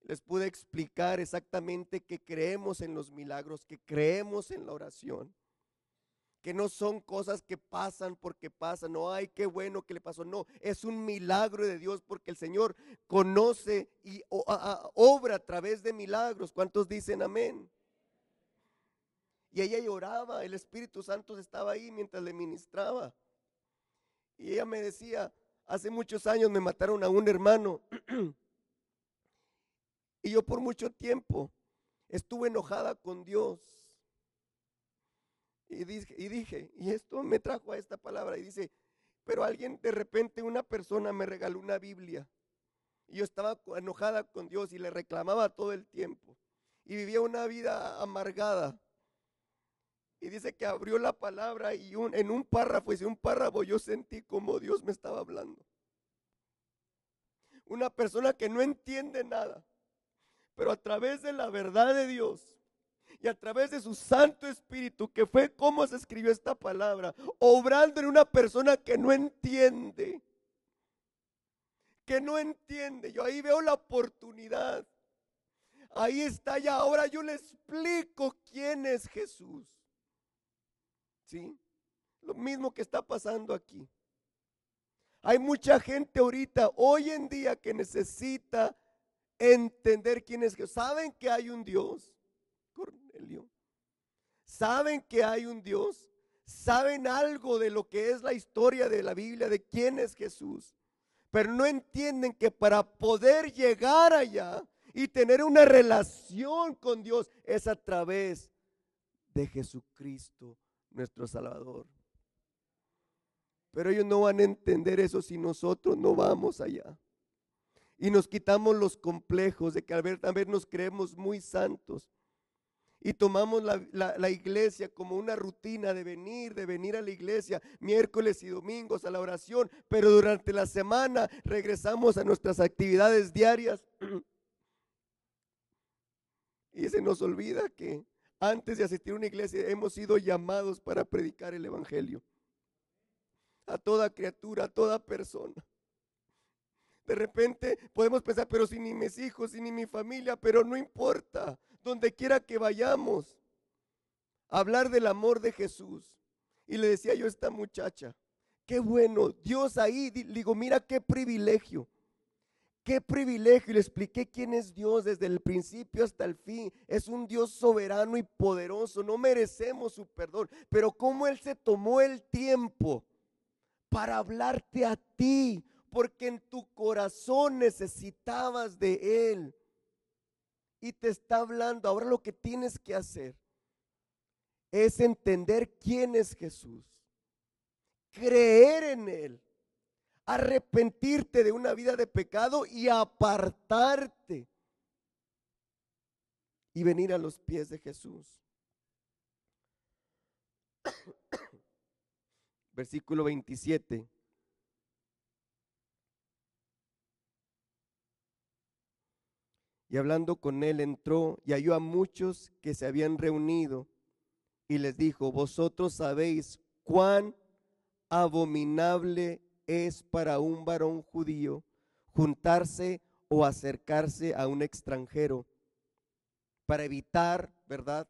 Les pude explicar exactamente que creemos en los milagros, que creemos en la oración que no son cosas que pasan porque pasan, no hay qué bueno que le pasó, no, es un milagro de Dios porque el Señor conoce y obra a través de milagros. ¿Cuántos dicen amén? Y ella lloraba, el Espíritu Santo estaba ahí mientras le ministraba. Y ella me decía, hace muchos años me mataron a un hermano. y yo por mucho tiempo estuve enojada con Dios y dije, y dije, y esto me trajo a esta palabra, y dice, pero alguien de repente, una persona me regaló una Biblia. Y yo estaba enojada con Dios y le reclamaba todo el tiempo. Y vivía una vida amargada. Y dice que abrió la palabra y en un párrafo, y un párrafo yo sentí como Dios me estaba hablando. Una persona que no entiende nada, pero a través de la verdad de Dios, y a través de su Santo Espíritu, que fue como se escribió esta palabra, obrando en una persona que no entiende, que no entiende. Yo ahí veo la oportunidad. Ahí está ya. Ahora yo le explico quién es Jesús. Lo mismo que está pasando aquí. Hay mucha gente ahorita, hoy en día, que necesita entender quién es Jesús. Saben que hay un Dios. ¿Saben que hay un Dios? ¿Saben algo de lo que es la historia de la Biblia, de quién es Jesús? Pero no entienden que para poder llegar allá y tener una relación con Dios es a través de Jesucristo, nuestro Salvador. Pero ellos no van a entender eso si nosotros no vamos allá. Y nos quitamos los complejos de que al ver, a ver nos creemos muy santos y tomamos la, iglesia como una rutina de venir, de venir a la iglesia miércoles y domingos a la oración, pero durante la semana regresamos a nuestras actividades diarias. Y se nos olvida que antes de asistir a una iglesia hemos sido llamados para predicar el Evangelio a toda criatura, a toda persona. De repente podemos pensar, pero si ni mis hijos, si ni mi familia, pero no importa donde quiera que vayamos, hablar del amor de Jesús. Y le decía yo a esta muchacha, qué bueno, Dios ahí, digo, mira qué privilegio. Qué privilegio. Y le expliqué quién es Dios desde el principio hasta el fin. Es un Dios soberano y poderoso. No merecemos su perdón. Pero cómo Él se tomó el tiempo para hablarte a ti. Porque en tu corazón necesitabas de Él. Y te está hablando. Ahora lo que tienes que hacer es entender quién es Jesús. Creer en Él arrepentirte de una vida de pecado y apartarte y venir a los pies de Jesús. Versículo 27. Y hablando con él entró y halló a muchos que se habían reunido y les dijo, vosotros sabéis cuán abominable es para un varón judío juntarse o acercarse a un extranjero para evitar, ¿verdad?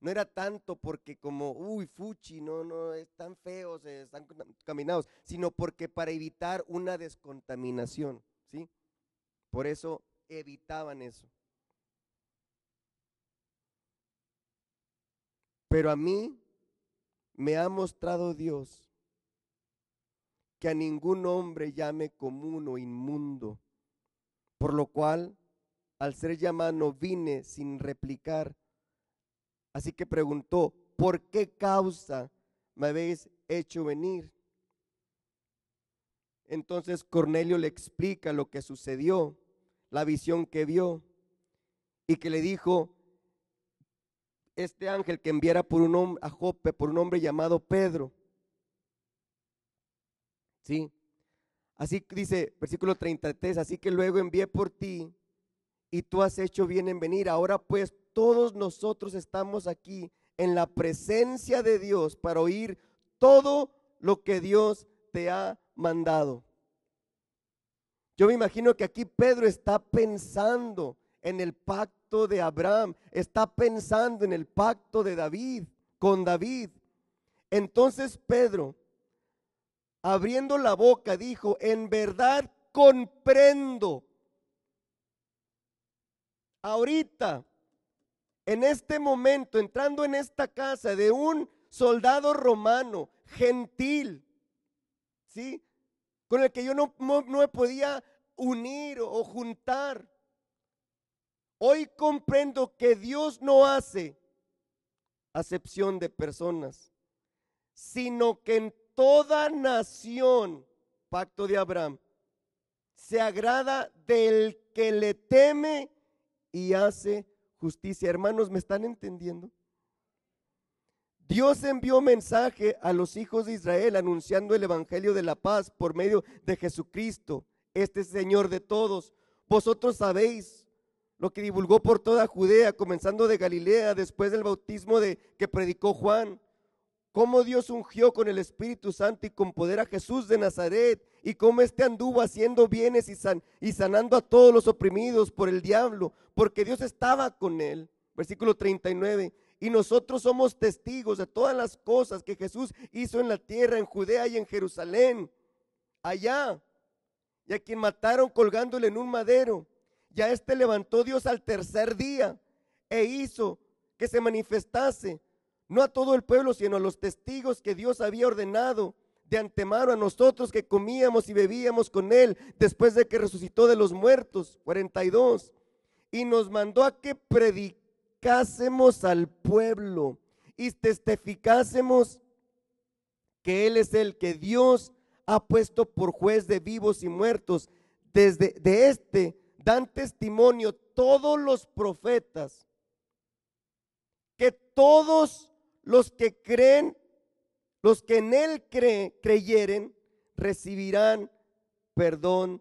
No era tanto porque como, uy, fuchi, no, no, están feos, están contaminados, sino porque para evitar una descontaminación, ¿sí? Por eso evitaban eso. Pero a mí me ha mostrado Dios que a ningún hombre llame común o inmundo, por lo cual al ser llamado vine sin replicar. Así que preguntó, ¿por qué causa me habéis hecho venir? Entonces Cornelio le explica lo que sucedió, la visión que vio, y que le dijo, este ángel que enviara por un hombre a Jope por un hombre llamado Pedro, ¿Sí? Así dice versículo 33, así que luego envié por ti y tú has hecho bien en venir. Ahora pues todos nosotros estamos aquí en la presencia de Dios para oír todo lo que Dios te ha mandado. Yo me imagino que aquí Pedro está pensando en el pacto de Abraham, está pensando en el pacto de David, con David. Entonces Pedro abriendo la boca, dijo, en verdad comprendo. Ahorita, en este momento, entrando en esta casa de un soldado romano, gentil, ¿sí? Con el que yo no, no, me podía unir o juntar. Hoy comprendo que Dios no hace acepción de personas, sino que en toda nación, pacto de Abraham, se agrada del que le teme y hace justicia. Hermanos, ¿me están entendiendo? Dios envió mensaje a los hijos de Israel anunciando el Evangelio de la paz por medio de Jesucristo, este Señor de todos. Vosotros sabéis lo que divulgó por toda Judea, comenzando de Galilea, después del bautismo de que predicó Juan cómo Dios ungió con el Espíritu Santo y con poder a Jesús de Nazaret, y cómo éste anduvo haciendo bienes y, sanando a todos los oprimidos por el diablo, porque Dios estaba con él. Versículo 39. Y nosotros somos testigos de todas las cosas que Jesús hizo en la tierra, en Judea y en Jerusalén, allá, y a quien mataron colgándole en un madero. Ya este levantó Dios al tercer día e hizo que se manifestase no a todo el pueblo, sino a los testigos que Dios había ordenado de antemano a nosotros que comíamos y bebíamos con Él después de que resucitó de los muertos, 42, y nos mandó a que predicásemos al pueblo y testificásemos que Él es el que Dios ha puesto por juez de vivos y muertos. Desde de este dan testimonio todos los profetas que todos los que creen, los que en Él creyeren, recibirán perdón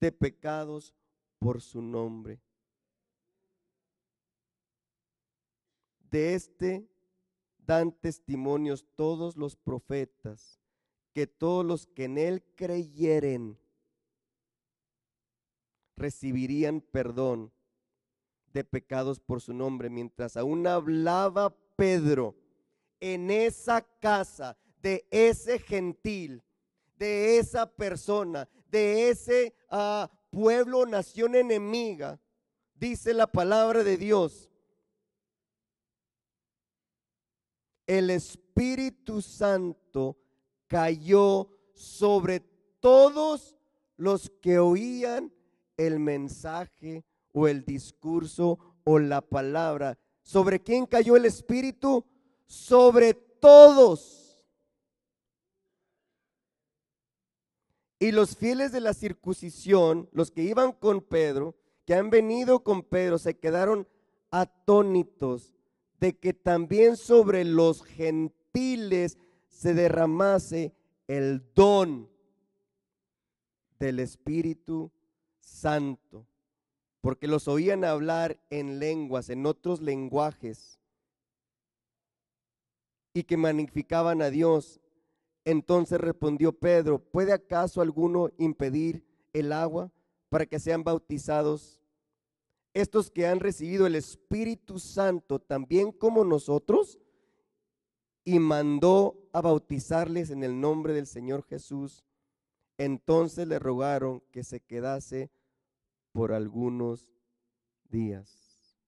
de pecados por su nombre. De este dan testimonios todos los profetas, que todos los que en Él creyeren recibirían perdón de pecados por su nombre. Mientras aún hablaba Pedro, en esa casa de ese gentil, de esa persona, de ese ah, pueblo, nación enemiga, dice la palabra de Dios. El Espíritu Santo cayó sobre todos los que oían el mensaje o el discurso o la palabra. ¿Sobre quién cayó el Espíritu? Sobre todos. Y los fieles de la circuncisión, los que iban con Pedro, que han venido con Pedro, se quedaron atónitos de que también sobre los gentiles se derramase el don del Espíritu Santo, porque los oían hablar en lenguas, en otros lenguajes, y que magnificaban a Dios. Entonces respondió Pedro, ¿puede acaso alguno impedir el agua para que sean bautizados? Estos que han recibido el Espíritu Santo, también como nosotros, y mandó a bautizarles en el nombre del Señor Jesús. Entonces le rogaron que se quedase por algunos días.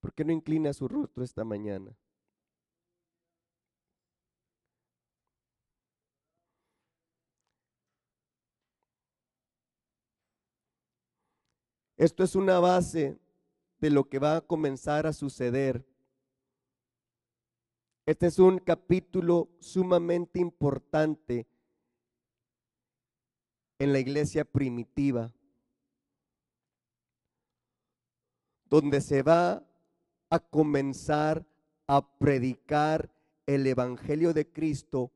¿Por qué no inclina su rostro esta mañana? Esto es una base de lo que va a comenzar a suceder. Este es un capítulo sumamente importante en la iglesia primitiva, donde se va a comenzar a predicar el Evangelio de Cristo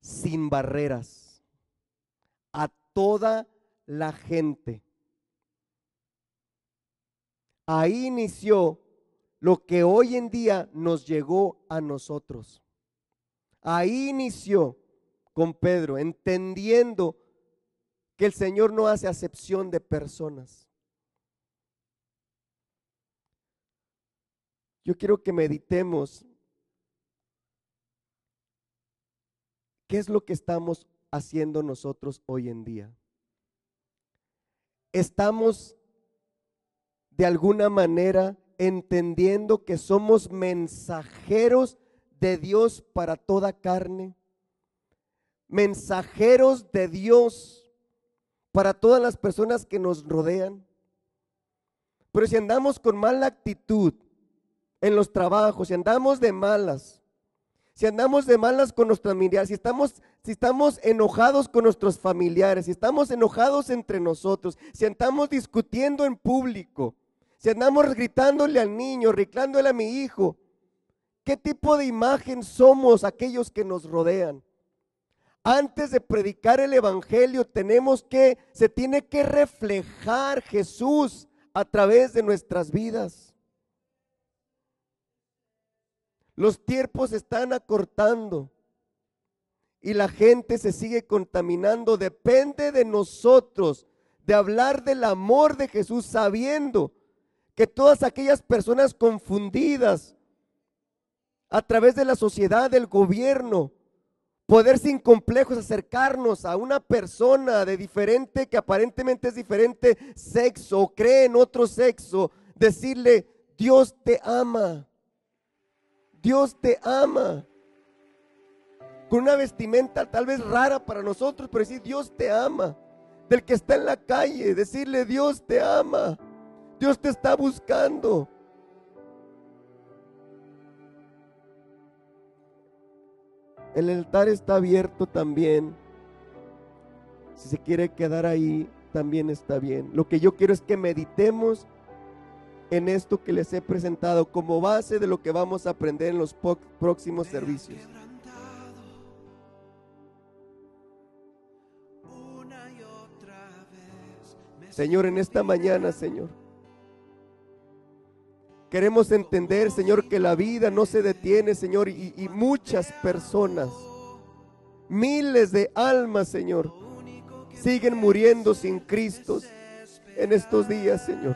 sin barreras a toda la gente. Ahí inició lo que hoy en día nos llegó a nosotros. Ahí inició con Pedro, entendiendo que el Señor no hace acepción de personas. Yo quiero que meditemos qué es lo que estamos haciendo nosotros hoy en día. Estamos de alguna manera entendiendo que somos mensajeros de Dios para toda carne, mensajeros de Dios para todas las personas que nos rodean. Pero si andamos con mala actitud en los trabajos, si andamos de malas, si andamos de malas con nuestros familiares, si estamos, si estamos enojados con nuestros familiares, si estamos enojados entre nosotros, si andamos discutiendo en público, si andamos gritándole al niño, gritándole a mi hijo, ¿qué tipo de imagen somos aquellos que nos rodean? Antes de predicar el Evangelio tenemos que, se tiene que reflejar Jesús a través de nuestras vidas. Los tiempos están acortando y la gente se sigue contaminando. Depende de nosotros de hablar del amor de Jesús sabiendo que todas aquellas personas confundidas a través de la sociedad, del gobierno, poder sin complejos acercarnos a una persona de diferente, que aparentemente es diferente sexo o cree en otro sexo, decirle, Dios te ama, Dios te ama. Con una vestimenta tal vez rara para nosotros, pero decir, Dios te ama. Del que está en la calle, decirle, Dios te ama. Dios te está buscando. El altar está abierto también. Si se quiere quedar ahí, también está bien. Lo que yo quiero es que meditemos en esto que les he presentado como base de lo que vamos a aprender en los próximos servicios. Señor, en esta mañana, Señor. Queremos entender, Señor, que la vida no se detiene, Señor, y, muchas personas, miles de almas, Señor, siguen muriendo sin Cristo en estos días, Señor.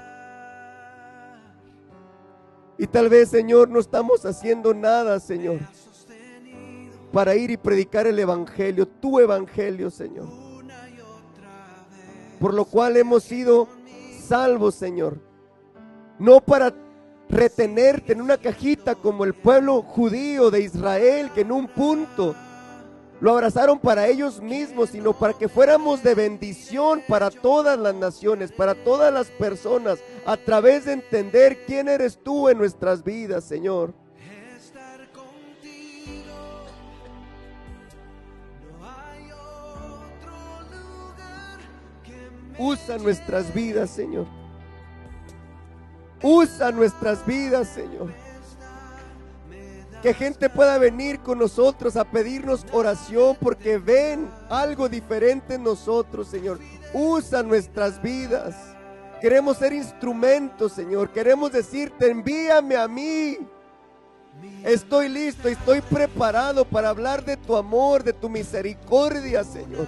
Y tal vez, Señor, no estamos haciendo nada, Señor. para ir y predicar el Evangelio, tu Evangelio, Señor. Por lo cual hemos sido salvos, Señor. No para retenerte en una cajita como el pueblo judío de Israel, que en un punto lo abrazaron para ellos mismos, sino para que fuéramos de bendición para todas las naciones, para todas las personas, a través de entender quién eres tú en nuestras vidas, Señor. Usa nuestras vidas, Señor. Usa nuestras vidas, Señor. Que gente pueda venir con nosotros a pedirnos oración porque ven algo diferente en nosotros, Señor. Usa nuestras vidas. Queremos ser instrumentos, Señor. Queremos decirte, envíame a mí. Estoy listo, estoy preparado para hablar de tu amor, de tu misericordia, Señor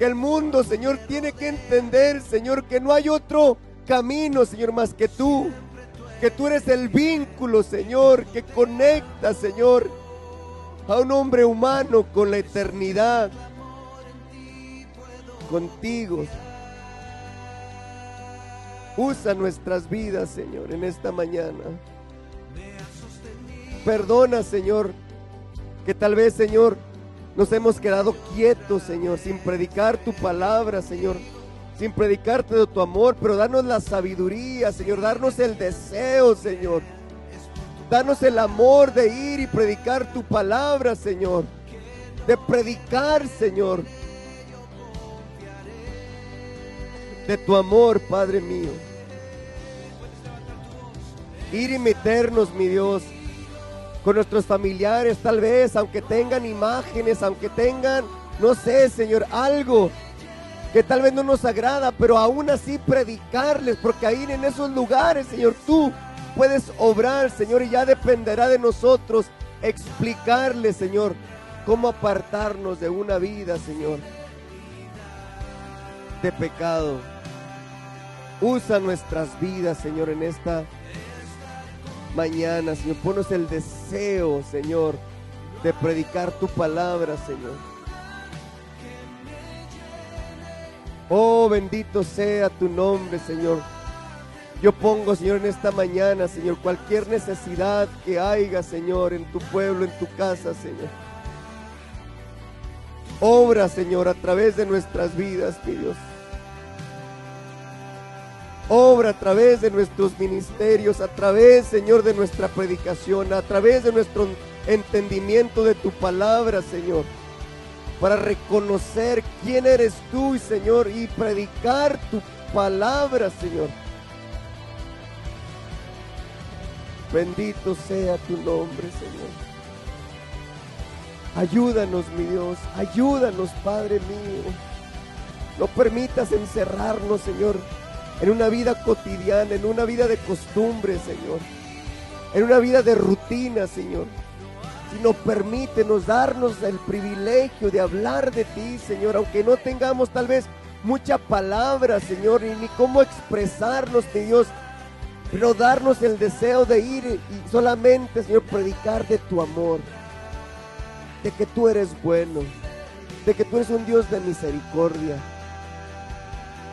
que el mundo, Señor, tiene que entender, Señor, que no hay otro camino, Señor, más que tú. Que tú eres el vínculo, Señor, que conecta, Señor, a un hombre humano con la eternidad. Contigo. Usa nuestras vidas, Señor, en esta mañana. Perdona, Señor, que tal vez, Señor, nos hemos quedado quietos, Señor, sin predicar tu palabra, Señor. Sin predicarte de tu amor, pero danos la sabiduría, Señor. Darnos el deseo, Señor. Danos el amor de ir y predicar tu palabra, Señor. De predicar, Señor. De tu amor, Padre mío. Ir y meternos, mi Dios con nuestros familiares, tal vez, aunque tengan imágenes, aunque tengan, no sé, Señor, algo que tal vez no nos agrada, pero aún así predicarles, porque ahí en esos lugares, Señor, tú puedes obrar, Señor, y ya dependerá de nosotros explicarles, Señor, cómo apartarnos de una vida, Señor, de pecado. Usa nuestras vidas, Señor, en esta mañana, Señor. Ponos el deseo, Señor, de predicar tu palabra, Señor. Oh, bendito sea tu nombre, Señor. Yo pongo, Señor, en esta mañana, Señor, cualquier necesidad que haya, Señor, en tu pueblo, en tu casa, Señor. Obra, Señor, a través de nuestras vidas, mi Dios. Obra a través de nuestros ministerios, a través, Señor, de nuestra predicación, a través de nuestro entendimiento de tu palabra, Señor. Para reconocer quién eres tú, Señor, y predicar tu palabra, Señor. Bendito sea tu nombre, Señor. Ayúdanos, mi Dios. Ayúdanos, Padre mío. No permitas encerrarnos, Señor, en una vida cotidiana, en una vida de costumbre, Señor, en una vida de rutina, Señor. Sino permítenos darnos el privilegio de hablar de ti, Señor, aunque no tengamos tal vez mucha palabra, Señor, ni cómo expresarnos, mi Dios, pero darnos el deseo de ir y solamente, Señor, predicar de tu amor, de que tú eres bueno, de que tú eres un Dios de misericordia.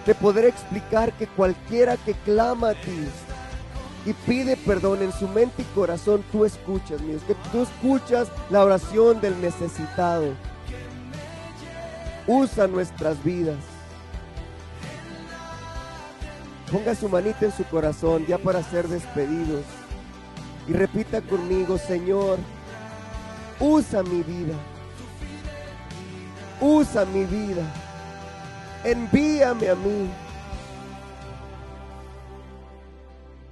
De poder explicar que cualquiera que clama a ti y pide perdón en su mente y corazón, tú escuchas, Dios, que tú escuchas la oración del necesitado. Usa nuestras vidas. Ponga su manita en su corazón ya para ser despedidos. Y repita conmigo, Señor, usa mi vida. Usa mi vida envíame a mí.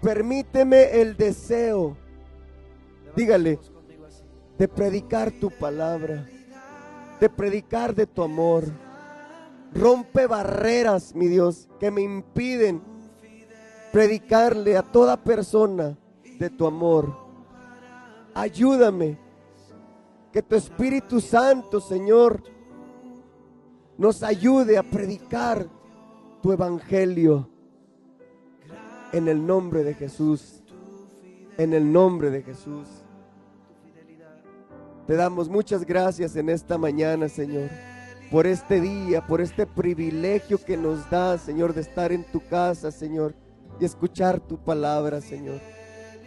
Permíteme el deseo, dígale, de predicar tu palabra, de predicar de tu amor. Rompe barreras, mi Dios, que me impiden predicarle a toda persona de tu amor. Ayúdame, que tu Espíritu Santo, Señor, nos ayude a predicar tu evangelio. En el nombre de Jesús. En el nombre de Jesús. Te damos muchas gracias en esta mañana, Señor, por este día, por este privilegio que nos da, Señor, de estar en tu casa, Señor, y escuchar tu palabra, Señor.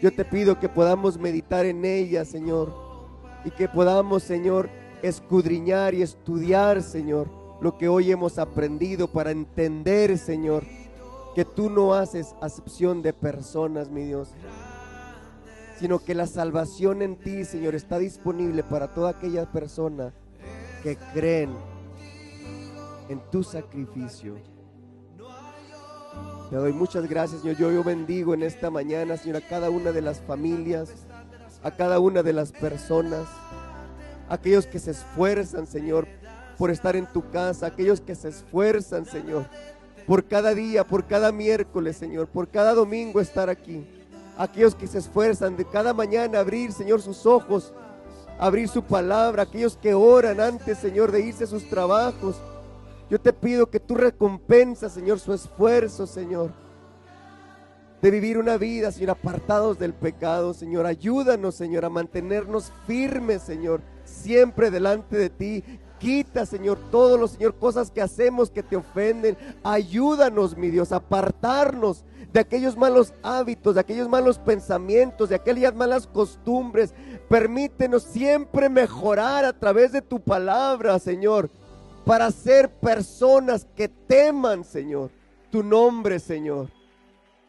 Yo te pido que podamos meditar en ella, Señor, y que podamos, Señor, escudriñar y estudiar, Señor, lo que hoy hemos aprendido para entender, Señor, que tú no haces acepción de personas, mi Dios, sino que la salvación en ti, Señor, está disponible para toda aquella persona que creen en tu sacrificio. Te doy muchas gracias, Señor. Yo, yo bendigo en esta mañana, Señor, a cada una de las familias, a cada una de las personas, aquellos que se esfuerzan, Señor, por estar en tu casa, aquellos que se esfuerzan, Señor, por cada día, por cada miércoles, Señor, por cada domingo estar aquí. Aquellos que se esfuerzan de cada mañana abrir, Señor, sus ojos, abrir su palabra, aquellos que oran antes, Señor, de irse a sus trabajos. Yo te pido que tú recompensas, Señor, su esfuerzo, Señor, de vivir una vida, Señor, apartados del pecado, Señor. Ayúdanos, Señor, a mantenernos firmes, Señor, siempre delante de ti, Quita, Señor, todos los, Señor, cosas que hacemos que te ofenden. Ayúdanos, mi Dios, a apartarnos de aquellos malos hábitos, de aquellos malos pensamientos, de aquellas malas costumbres. Permítenos siempre mejorar a través de tu palabra, Señor, para ser personas que teman, Señor, tu nombre, Señor.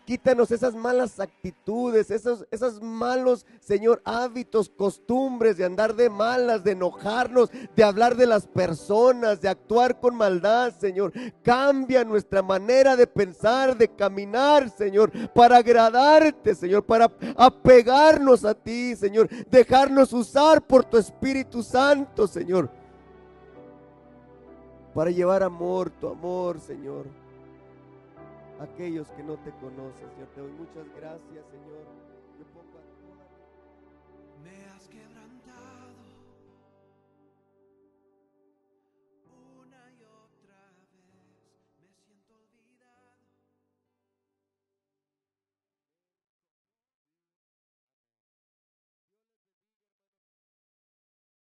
Quítanos esas malas actitudes, esos, esos malos, Señor, hábitos, costumbres de andar de malas, de enojarnos, de hablar de las personas, de actuar con maldad, Señor. Cambia nuestra manera de pensar, de caminar, Señor, para agradarte, Señor, para apegarnos a ti, Señor. Dejarnos usar por tu Espíritu Santo, Señor. Para llevar amor, tu amor, Señor aquellos que no te conocen. Señor, te doy muchas gracias, Señor.